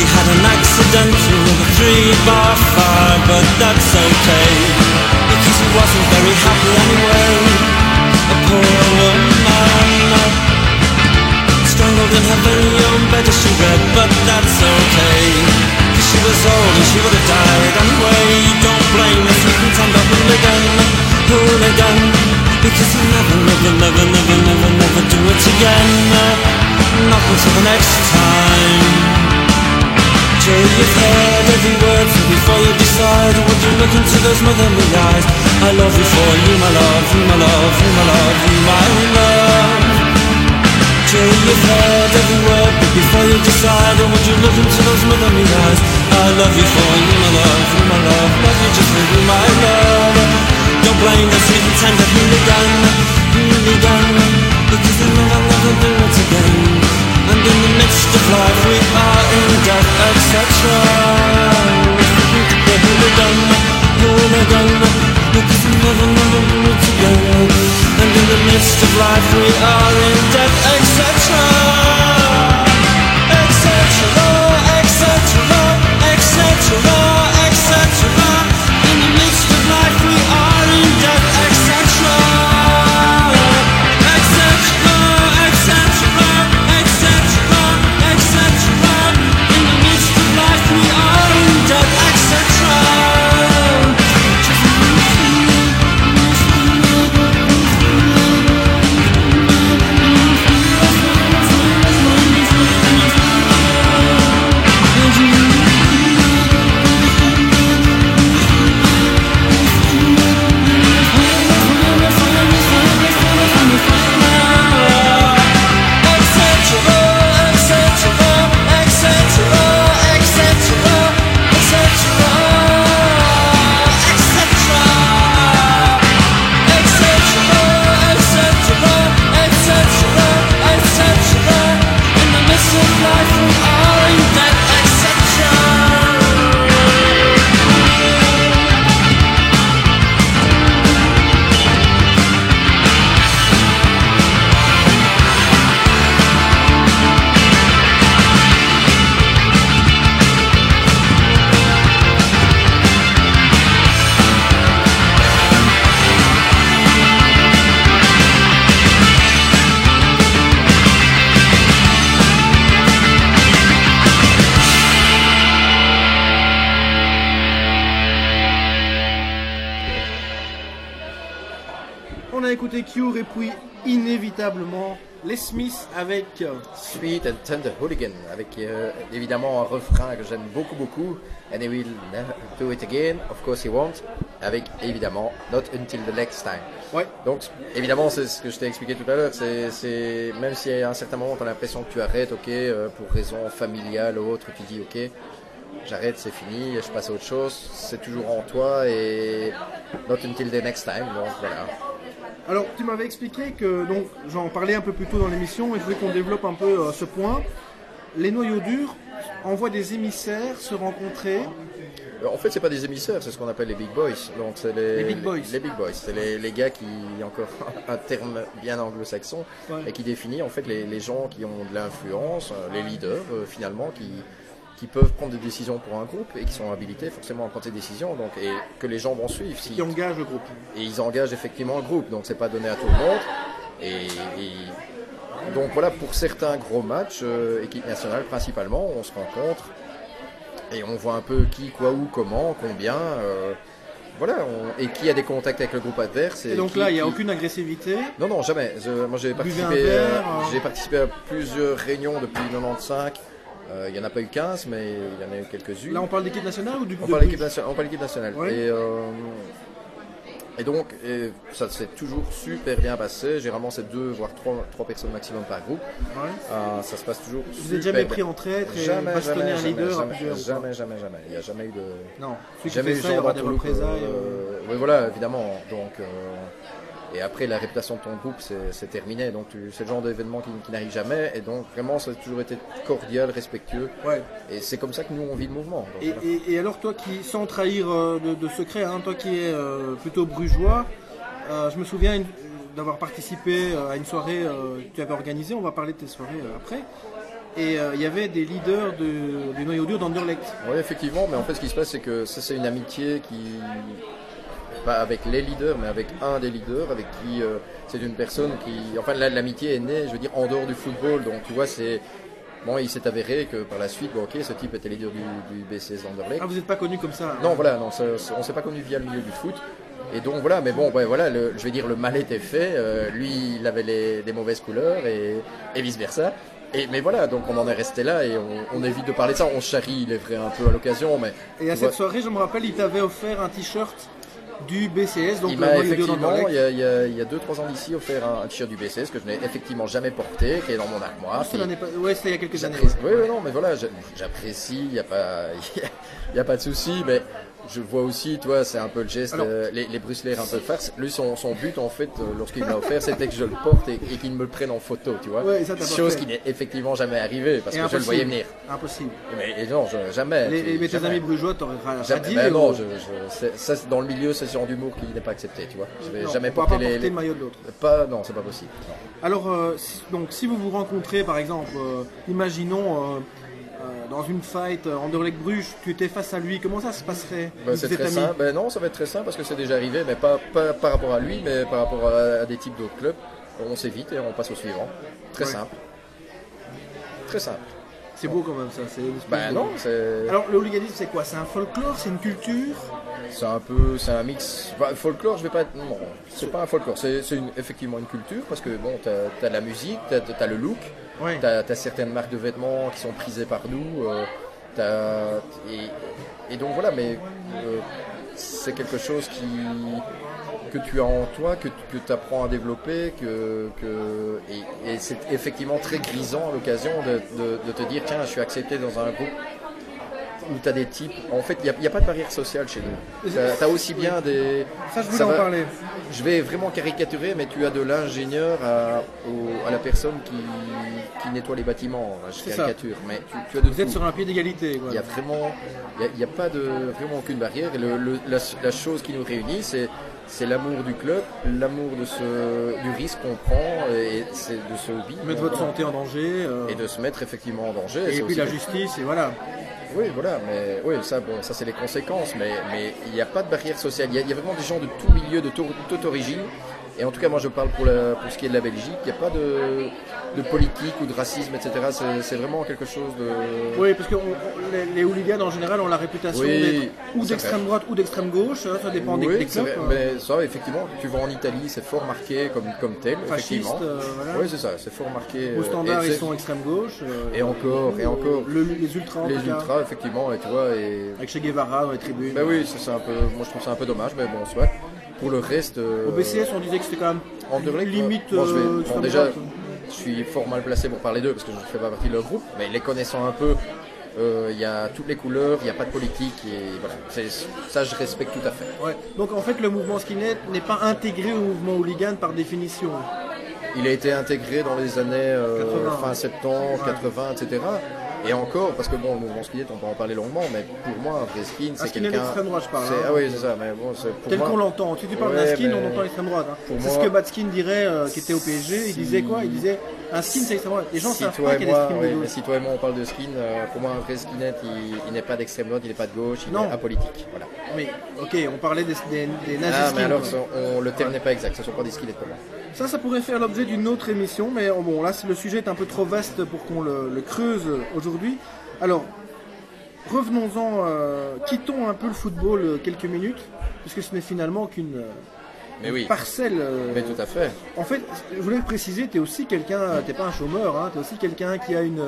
He had an accidental three-bar fire, but that's okay because he wasn't very happy anyway. A poor woman strangled in her very own bed as she read, but that's okay. 'Cause she was old and she would have died anyway. Don't blame the sweet and tender hooligan, hooligan, because he'll never, never, never, never, never, never do it again. Not until the next time. Joe, you've heard every word, so before you decide, would you look into those motherly eyes? I love you for you, my love, you, my love, you, my love, you, my love. Joe, you've heard every word, but before you decide, would you look into those motherly eyes? I love you for you, my love, you, my love, love you just for you, my love. Don't blame the sweet and tender hooligan, hooligan, because because we never, never do it again. And in the world together. And in the midst of life we are in death, etc. Etc. Sweet and Tender Hooligan, avec euh, évidemment un refrain que j'aime beaucoup beaucoup, And he will never do it again, of course he won't, avec évidemment Not until the next time. Ouais. Donc évidemment c'est ce que je t'ai expliqué tout à l'heure, c'est, c'est même si à un certain moment tu as l'impression que tu arrêtes, ok, euh, pour raison familiale ou autre, tu dis ok, j'arrête, c'est fini, je passe à autre chose, c'est toujours en toi et Not until the next time, donc voilà. Alors, tu m'avais expliqué que, donc, j'en parlais un peu plus tôt dans l'émission, et je voulais qu'on développe un peu euh, ce point. Les noyaux durs envoient des émissaires se rencontrer. Euh, En fait, c'est pas des émissaires, c'est ce qu'on appelle les big boys. Donc, c'est les, Les big boys. Les big boys, c'est les, les gars qui, encore un terme bien anglo-saxon, Ouais. et qui définit en fait les, les gens qui ont de l'influence, euh, les leaders euh, finalement, qui, qui peuvent prendre des décisions pour un groupe et qui sont habilités forcément à prendre ces décisions, donc et que les gens vont suivre. Si, qui engagent le groupe. et ils engagent effectivement le groupe, donc c'est pas donné à tout le monde. Et, et- donc voilà, pour certains gros matchs, euh, équipe nationale principalement, on se rencontre et on voit un peu qui, quoi, où, comment, combien. euh, voilà, on- et qui a des contacts avec le groupe adverse. Et donc qui- là, il n'y a qui- aucune agressivité. Non, non, jamais. Je- moi, j'ai participé, euh, j'ai participé à plusieurs réunions depuis 95 Euh, Il n'y en a pas eu 15, mais il y en a eu quelques-unes. Là, on parle d'équipe nationale ou du On groupe parle. On parle d'équipe nationale. Ouais. Et, euh, et donc, et ça s'est toujours super bien passé. Généralement, c'est deux, voire trois, trois personnes maximum par groupe. Ouais. Euh, ça se passe toujours Vous n'êtes jamais pris en traître et Jamais, jamais, un jamais, leader jamais, jamais, jamais, jamais. Il n'y a jamais eu de. Non, celui qui Jamais eu ça, il y aura des représailles. euh, euh, oui, voilà, évidemment. Donc, euh, et après, la réputation de ton groupe, c'est terminé. Donc, c'est le genre d'événement qui, qui n'arrive jamais. Et donc, vraiment, ça a toujours été cordial, respectueux. Ouais. Et c'est comme ça que nous, on vit le mouvement. Donc, Et, voilà. et- et alors toi qui, sans trahir euh, de, de secret, hein, toi qui es euh, plutôt brugeois, euh, je me souviens d'avoir participé à une soirée que tu avais organisée, on va parler de tes soirées après, et euh, il y avait des leaders de- du noyau dur d'Anderlecht. Oui, effectivement, mais en fait, ce qui se passe, c'est que ça, c'est une amitié qui. Pas avec les leaders, mais avec un des leaders, avec qui euh, c'est une personne qui. Enfin, l'amitié est née, je veux dire, en dehors du football. Donc, tu vois, c'est. Bon, il s'est avéré que par la suite, bon, ok, ce type était leader du, du BCS d'Anderlecht. Ah, vous n'êtes pas connu comme ça Non, voilà, non, ça- on s'est pas connu via le milieu du foot. Et donc voilà, mais bon, ouais, voilà, le- je vais dire, le mal était fait. euh, lui, il avait les, des mauvaises couleurs et, et vice versa. Et, mais voilà, donc on en est resté là et on, on évite de parler de ça. On charrie, il est vrai, un peu à l'occasion, mais Et à cette vois, soirée, je me rappelle, il t'avait offert un t-shirt du BCS, donc il le m'a noyau dur effectivement, il y a- il y a- il y a 2-3 ans d'ici, offert un, un t-shirt du BCS que je n'ai effectivement jamais porté, qui est dans mon armoire. Pas- Ouais, c'était il y a quelques années. Oui, oui, non, mais voilà, j'a- j'apprécie, il n'y a pas, il y a pas de souci, mais je vois aussi, toi, c'est un peu le geste, Alors- euh, les, les bruxelaires un peu farce. Lui, son, son but, en fait, euh, lorsqu'il me l'a offert, c'était que je le porte et, et qu'il me le prenne en photo, tu vois. Ouais, ça, Chose qui n'est effectivement jamais arrivée, parce Et que je le voyais venir. Impossible. Mais et non, je- jamais. Les, mais tes jamais. amis brugeois t'auraient ra- Jamais. radié Ben ou- non, je, je- ça, dans le milieu, c'est ce genre d'humour qui n'est pas accepté, tu vois. Je vais Non, jamais porter pas les, porter le maillot de l'autre. Pas, non, c'est pas possible. non. Alors, euh, si, donc, si vous vous rencontrez, par exemple, euh, imaginons euh, euh, dans une fight euh, Anderlecht Bruges, tu étais face à lui, comment ça se passerait Ben, Vous c'est très simple. Ben non, ça va être très simple parce que c'est déjà arrivé, mais pas, pas par rapport à lui, mais par rapport à, à des types d'autres clubs. On s'évite et on passe au suivant. Très Ouais. simple. Très simple. C'est beau quand même ça. c'est Ben non, c'est Alors, le hooliganisme, c'est quoi? C'est un folklore C'est une culture? C'est un peu, c'est un mix. Bah, folklore, je vais pas être. Non, c'est pas un folklore. C'est une- effectivement une culture parce que bon, t'as as la musique, t'as as le look, As certaines marques de vêtements qui sont prisées par nous. euh, et, donc voilà, mais euh, c'est quelque chose qui que tu as en toi, que, tu apprends à développer, que, que et, c'est effectivement très grisant l'occasion de- de te dire tiens, je suis accepté dans un groupe où tu as des types. En fait, il n'y a, pas de barrière sociale chez nous. Tu as, aussi bien des. Ça, je voulais ça en parler. Je vais vraiment caricaturer, mais tu as de l'ingénieur à, la personne qui, qui nettoie les bâtiments. Je ça. caricature, mais tu, tu as de Vous êtes tout. sur un pied d'égalité. Il y a vraiment, y a- y a, pas de vraiment aucune barrière. Et le- le- la, la chose qui nous réunit, c'est c'est l'amour du club, l'amour de ce du risque qu'on prend et c'est de ce hobby. Mettre votre santé en danger. euh, et de se mettre effectivement en danger. et puis la justice, et voilà. Oui, voilà, mais oui, ça, bon, ça c'est les conséquences, mais mais il n'y a pas de barrière sociale. Il y, a- vraiment des gens de tout milieu, de tout- toute origine. Et en tout cas, moi je parle pour, la- pour ce qui est de la Belgique, il n'y a pas de, de politique ou de racisme, etc. C'est- vraiment quelque chose de. Oui, parce que on- les, les hooligans en général ont la réputation Oui, ou d'extrême droite ou d'extrême gauche, hein, ça dépend des, oui, des clubs. vrai, hein. mais ça, effectivement, tu vas en Italie, c'est fort marqué comme, comme tel, Fasciste, effectivement. euh, voilà. Oui, c'est ça, c'est fort marqué. Au euh, standard, et ils sont extrême gauche. euh, Et encore, et encore. le- les ultras, en Les ultras, effectivement, et tu vois, et. Avec Che Guevara dans les tribunes. Ben oui, c'est un peu, moi je trouve ça un peu dommage, mais bon, soit. Pour le reste. euh, Au BCS, on disait que c'était quand même Anderlecht, limite moi, je vais- euh, bon, extrême déjà, je suis fort mal placé pour parler d'eux parce que je ne fais pas partie de leur groupe, mais les connaissant un peu, euh, il y a toutes les couleurs, il n'y a pas de politique, et voilà, ça je respecte tout à fait. Ouais. Donc en fait, le mouvement skinhead n'est pas intégré au mouvement hooligan par définition. Il a été intégré dans les années euh, 80, fin ouais. 70, 80, etc. Et encore, parce que bon, le mouvement skinhead, on peut en parler longuement, mais pour moi, un vrai skin, Un c'est skinhead quelqu'un. d'extrême droite, je parle. hein. Ah oui, c'est ça, mais bon, c'est pour Tel moi. qu'on l'entend. Si tu parles Ouais, d'un skin, mais- on entend l'extrême droite. hein. C'est moi- ce que Batskin dirait, euh, qui était au PSG. Il disait quoi? Il disait un skin, c'est extrême droite. Les gens si savent pas qu'il y a des de mais si toi et moi on parle de skin, euh, pour moi un vrai skinhead, il, il n'est pas d'extrême droite, il n'est pas de gauche, il Non. est apolitique. Voilà. Mais ok, on parlait des, des, des nazis Ah, mais alors on- le terme n'est pas exact, ce ne sont pas des skinheads pour moi. Ça, ça pourrait faire l'objet d'une autre émission, mais oh, bon, là, le sujet est un peu trop vaste pour qu'on le, le creuse aujourd'hui. Alors, revenons-en, euh, quittons un peu le football euh, quelques minutes, puisque ce n'est finalement qu'une euh, Mais oui. parcelle. euh, Mais tout à fait. En fait, je voulais préciser, t'es aussi quelqu'un, t'es pas un chômeur, hein, t'es aussi quelqu'un qui a une,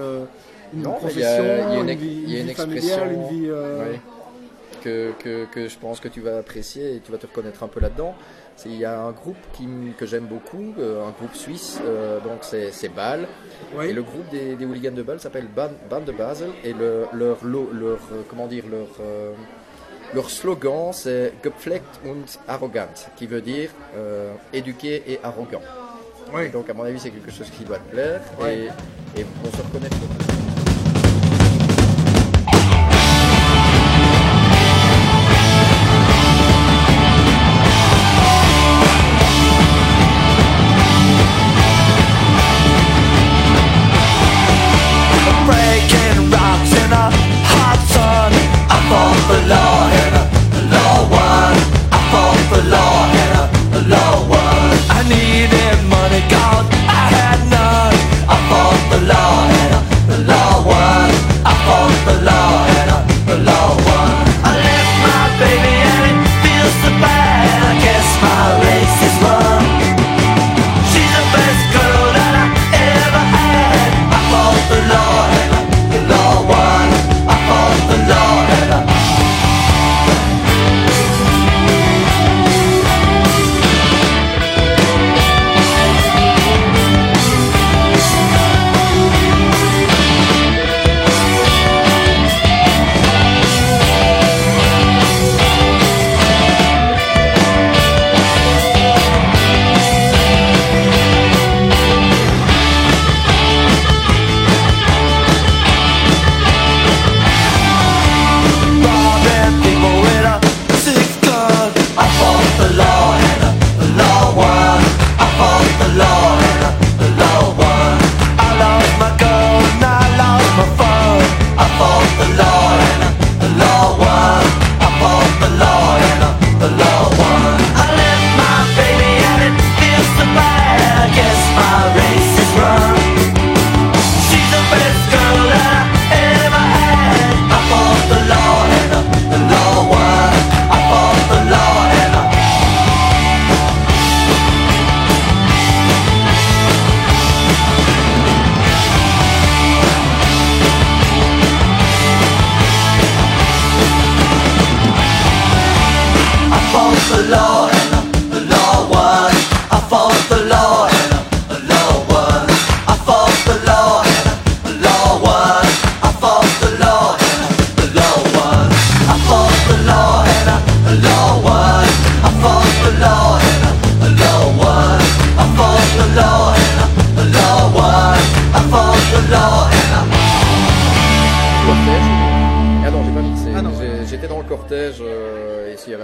une Non, profession, a- il y a une vie, une une familiale, une vie. euh. Que, que, que je pense que tu vas apprécier et tu vas te reconnaître un peu là-dedans. Il y a un groupe qui, que j'aime beaucoup, euh, un groupe suisse, euh, donc c'est Bâle. ouais. Et le groupe des, des hooligans de Bâle s'appelle Band, de Basel. Et le- leur, leur, euh, comment dire, leur, euh, leur slogan c'est Gepflegt und arrogant, qui veut dire éduqué et arrogant. Et donc à mon avis c'est quelque chose qui doit te plaire et, et on se reconnaît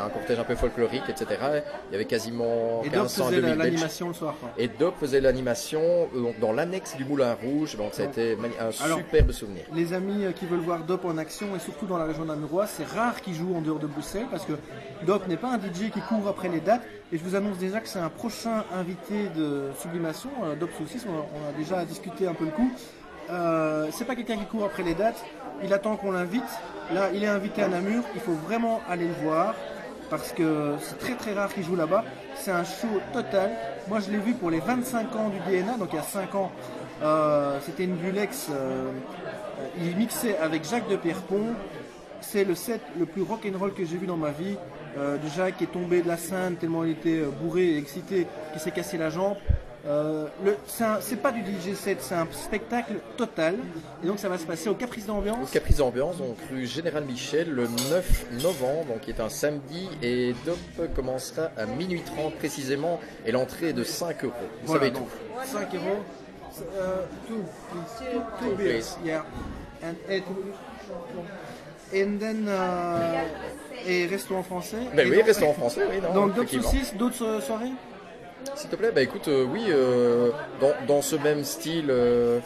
un cortège un peu folklorique, etc. Il y avait quasiment Et Doc 1500 faisait l'animation le soir. quoi. Et Doc faisait l'animation euh, dans l'annexe du Moulin Rouge, donc ça a été un Alors, superbe souvenir. Les amis euh, qui veulent voir Dop en action et surtout dans la région namuroise, c'est rare qu'il joue en dehors de Bruxelles parce que Dop n'est pas un DJ qui court après les dates. Et je vous annonce déjà que c'est un prochain invité de Sublimation, euh, Dop Soucis, on, a- on a déjà discuté un peu le coup. Euh, c'est pas quelqu'un qui court après les dates, il attend qu'on l'invite. Là, il est invité à Namur, il faut vraiment aller le voir parce que c'est très très rare qu'il joue là-bas. C'est un show total. Moi, je l'ai vu pour les 25 ans du DNA, donc il y a 5 ans. Euh, C'était une Bulex. euh, il mixait avec Jacques de Pierrepont. C'est le set le plus rock'n'roll que j'ai vu dans ma vie. Euh, Jacques est tombé de la scène tellement il était euh, bourré et excité qu'il s'est cassé la jambe. Euh, c'est pas du DJ set, c'est un spectacle total. Et donc ça va se passer au Caprice Au d'ambiance. Caprice Ambiance, donc rue Général Michel, le 9 novembre, donc qui est un samedi, et Dope commencera à minuit 30 précisément, et l'entrée est de 5 euros. Vous Voilà, savez donc, tout. 5 euros. Uh, two. Two, two beers. Yeah. And, and, and then, uh, et restaurant français. Ben Et oui, donc- restaurant français, oui, non, Donc d'autres saucisses, d'autres soirées? S'il te plaît, bah écoute, euh, oui, euh, dans, dans ce même style. euh,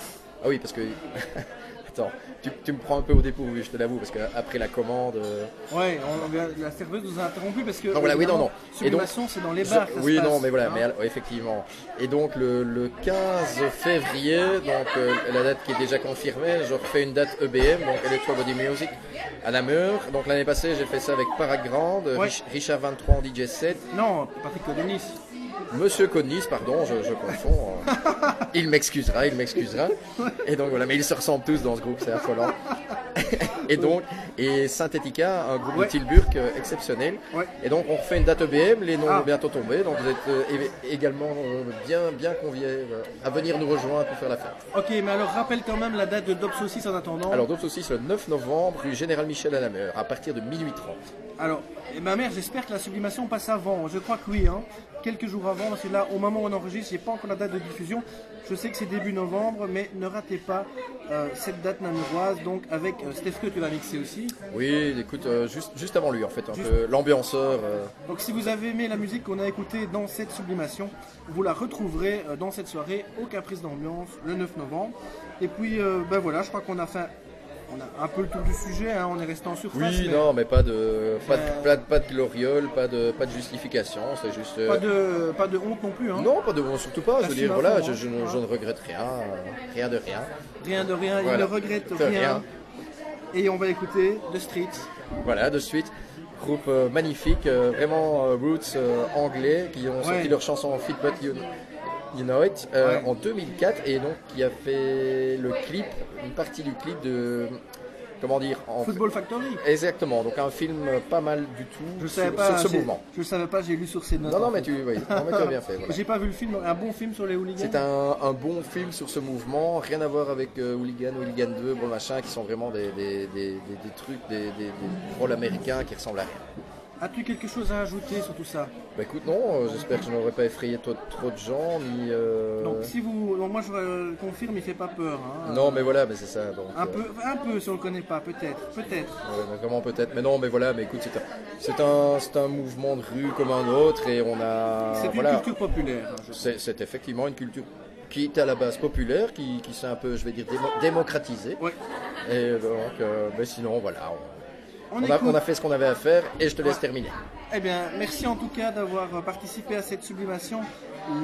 Ah oui, parce que Attends, tu, tu me prends un peu au dépourvu, je te l'avoue, parce qu'après la commande. Ouais, on- la serveuse nous a interrompu parce que. Non, voilà, oui, non, non. Et donc- Sublimation, c'est dans les bars. oui, non, passe, mais voilà, hein. mais effectivement. Et donc le, le 15 février, donc la date qui est déjà confirmée, je refais une date EBM, donc Electro Body Music, à Namur. Donc l'année passée, j'ai fait ça avec Paragrande, Ouais. Richard 23 en DJ 7, Non, Patrick Codenis. Monsieur Connis, pardon, je, je confonds. euh, il m'excusera, il m'excusera. Et donc voilà, mais ils se ressemblent tous dans ce groupe, c'est affolant. et donc, et Synthética, un groupe Ouais. de Tilburg euh, exceptionnel. Ouais. Et donc on refait une date EBM, les noms Ah. vont bientôt tomber, donc vous êtes euh, également bien, bien conviés à venir nous rejoindre pour faire la fête. Ok, mais alors rappelle quand même la date de Dops aussi en attendant. Alors aussi, c'est le 9 novembre, rue Général Michel à la Mer, à partir de minuit 30. Alors, ma mère, j'espère que la sublimation passe avant. Je crois que oui, hein. Quelques jours avant, parce que là, au moment où on enregistre, j'ai pas encore la date de diffusion. Je sais que c'est début novembre, mais ne ratez pas euh, cette date namuroise. Donc, avec euh, Steph que tu vas mixer aussi. Oui, écoute, euh, juste, juste avant lui en fait, un Juste- peu l'ambianceur. euh, Donc, si vous avez aimé la musique qu'on a écoutée dans cette sublimation, vous la retrouverez dans cette soirée au Caprice d'Ambiance le 9 novembre. Et puis, ben voilà, je crois qu'on a fait. On a un peu le tour du sujet, hein, on est resté en surface. Oui, mais non, mais pas de, pas de, Euh, pas de, pas de gloriole, pas de, pas de justification, c'est juste. euh, Pas de, pas de honte non plus. Hein. Non, pas de, surtout pas. Je veux dire, voilà, je, je ne, je ne regrette rien, euh, rien de rien. Rien de rien, Voilà. il ne regrette rien. rien. Et on va écouter The Streets. Voilà, de suite, groupe euh, magnifique, vraiment roots anglais qui ont sorti Ouais. leur chanson Fit But You, You Know It euh, Ouais. en 2004 et donc qui a fait le clip, une partie du clip de, comment dire, en Football Factory. Exactement, donc un film pas mal du tout Je sur, savais pas. sur ce mouvement. Je savais pas, j'ai lu sur ces notes. Non, non, mais tu, oui, non, mais tu as bien fait. voilà. J'ai pas vu le film, un bon film sur les hooligans. C'est un, un bon film sur ce mouvement, rien à voir avec euh, Hooligan, Hooligan 2, bon machin, qui sont vraiment des, des, des, des- des trucs, des, des, des rôles américains qui ressemblent à rien. As-tu quelque chose à ajouter sur tout ça? Bah écoute, non, euh, j'espère que je n'aurais pas effrayé trop, trop de gens, ni... euh, Donc si vous, donc, moi je euh, confirme, il fait pas peur. hein. Non, mais voilà, mais c'est ça. Donc, Un euh, peu, un peu si on le connaît pas, peut-être, peut-être. ouais, vraiment peut-être? Mais non, mais voilà, mais écoute, c'est un, c'est un, c'est un mouvement de rue comme un autre, et on a... C'est une voilà. culture populaire. hein, C'est c'est effectivement une culture qui est à la base populaire, qui, qui s'est un peu, je vais dire, démo- démocratisée. Ouais. Et donc, mais sinon, voilà, on, On, on a, écoute. on a fait ce qu'on avait à faire, et je te laisse terminer. Eh bien, merci en tout cas d'avoir participé à cette sublimation.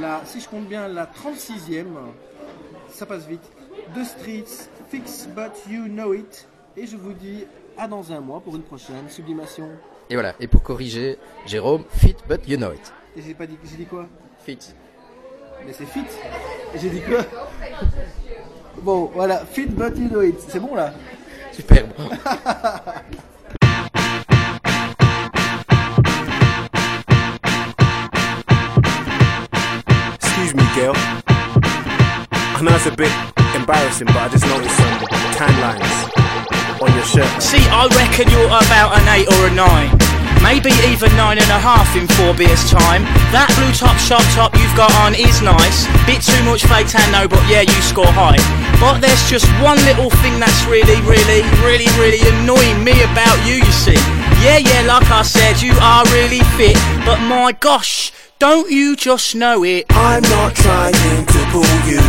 La, si je compte bien, la 36e. Ça passe vite. The Streets, Fix But You Know It. Et je vous dis à dans un mois pour une prochaine sublimation. Et voilà, et pour corriger, Jérôme, fit but you know it. Et j'ai pas dit, j'ai dit quoi? Fit. Mais c'est fit. Et j'ai dit quoi? Bon, voilà, fit but you know it. C'est bon là? Superbe. Girl. I know it's a bit embarrassing, but I just noticed some tan lines on your shirt. See, I reckon you're about an 8 or a 9. Maybe even nine and a half in four beers time. That blue top shop top you've got on is nice. Bit too much fake tan though, but yeah, you score high. But there's just one little thing that's really, really, really, really annoying me about you, you see. Yeah, yeah, like I said, you are really fit. But my gosh, don't you just know it? I'm not trying to pull you,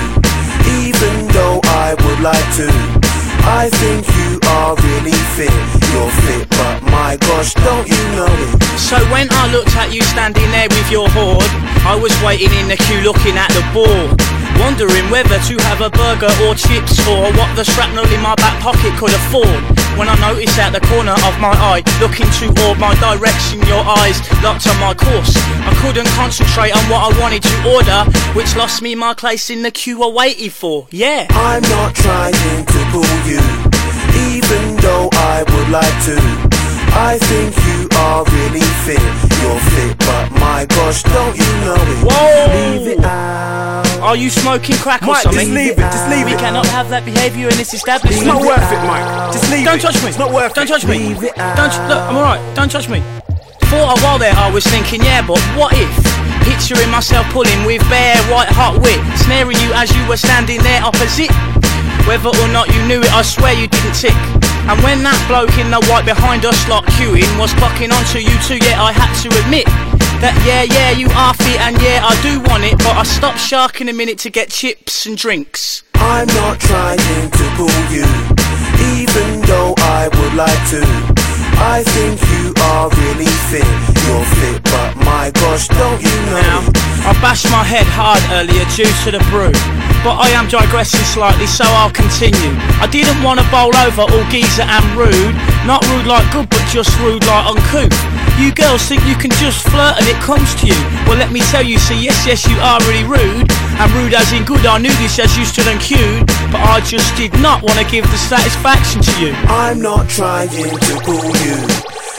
even though I would like to. I think you are really fit. You're fit, but my gosh, don't you know it? So when I looked at you standing there with your horde, I was waiting in the queue looking at the board. Wondering whether to have a burger or chips or what the shrapnel in my back pocket could afford. When I noticed out the corner of my eye, looking toward my direction, your eyes locked on my course. I couldn't concentrate on what I wanted to order, which lost me my place in the queue I waited for. Yeah. I'm not trying to pull you, even though I would like to. I think you are really fit. You're fit, but my gosh, don't you know it? Whoa! Leave it out. Are you smoking crack or Mike, something? just leave it, just leave we it. cannot have that behaviour in this establishment. It's not worth it, Mike. Just leave Don't it. touch me. It's not worth Don't it. touch me. Leave it Don't look. I'm alright. Don't touch me. For a while there, I was thinking, yeah, but what if? Picturing myself pulling with bare white hot wit, snaring you as you were standing there opposite. Whether or not you knew it, I swear you didn't tick. And when that bloke in the white behind us lot queuing was fucking onto you too, yeah, I had to admit that yeah, yeah, you are fit and yeah, I do want it, but I stopped sharking a minute to get chips and drinks. I'm not trying to pull you, even though I would like to. I think you are really fit. You're fit, but my gosh, don't you Now. I bashed my head hard earlier due to the brew. But I am digressing slightly, so I'll continue. I didn't want to bowl over all geezer and rude. Not rude like good, but just rude like uncouth. You girls think you can just flirt and it comes to you. Well, let me tell you, see, yes, yes, you are really rude. And rude as in good, I knew this as you stood and queued. But I just did not want to give the satisfaction to you. I'm not trying to pull you,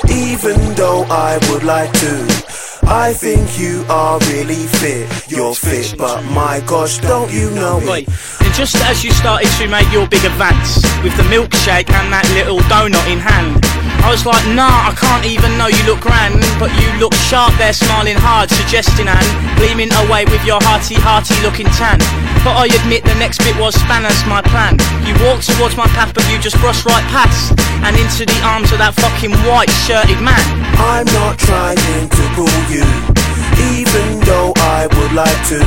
even though I would like to. I think you are really fit. You're fit, but my gosh, don't you know it? and just as you started to make your big advance with the milkshake and that little donut in hand, I was like, nah, I can't even know you look grand, but you look sharp there, smiling hard, suggesting and gleaming away with your hearty, hearty looking tan. But I admit the next bit was spanners my plan. You walked towards my path, but you just brushed right past and into the arms of that fucking white shirted man. I'm not trying to pull you, even though I would like to.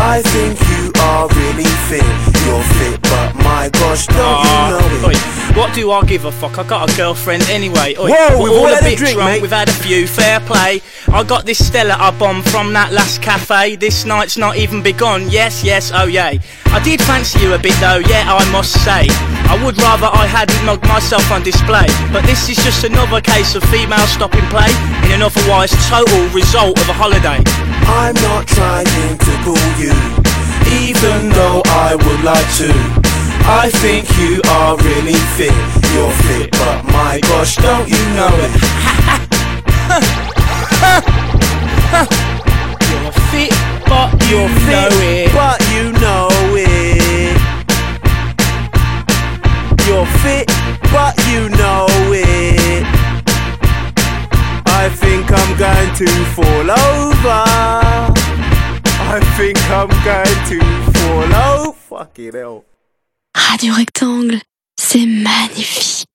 I think you are really fit. You're fit, but my gosh, don't Ah, you know oi, what do I give a fuck? I got a girlfriend anyway. Oi, Whoa, we're we've all a had a bit drink, drunk, mate. We've had a few, fair play. I got this Stella I bombed from that last cafe. This night's not even begun. Yes, yes, oh yay. I did fancy you a bit though, yeah, I must say. I would rather I hadn't mugged myself on display. But this is just another case of female stopping play in an otherwise total result of a holiday. I'm not trying to pull you, even though I would like to. I think you are really fit. You're fit, but my gosh, don't you know it? You're fit, but you know fit, it. but you know it. You're fit, but you know it. I think I'm going to fall over. I think I'm going to fall over. Fucking hell. Radio Rectangle, c'est magnifique.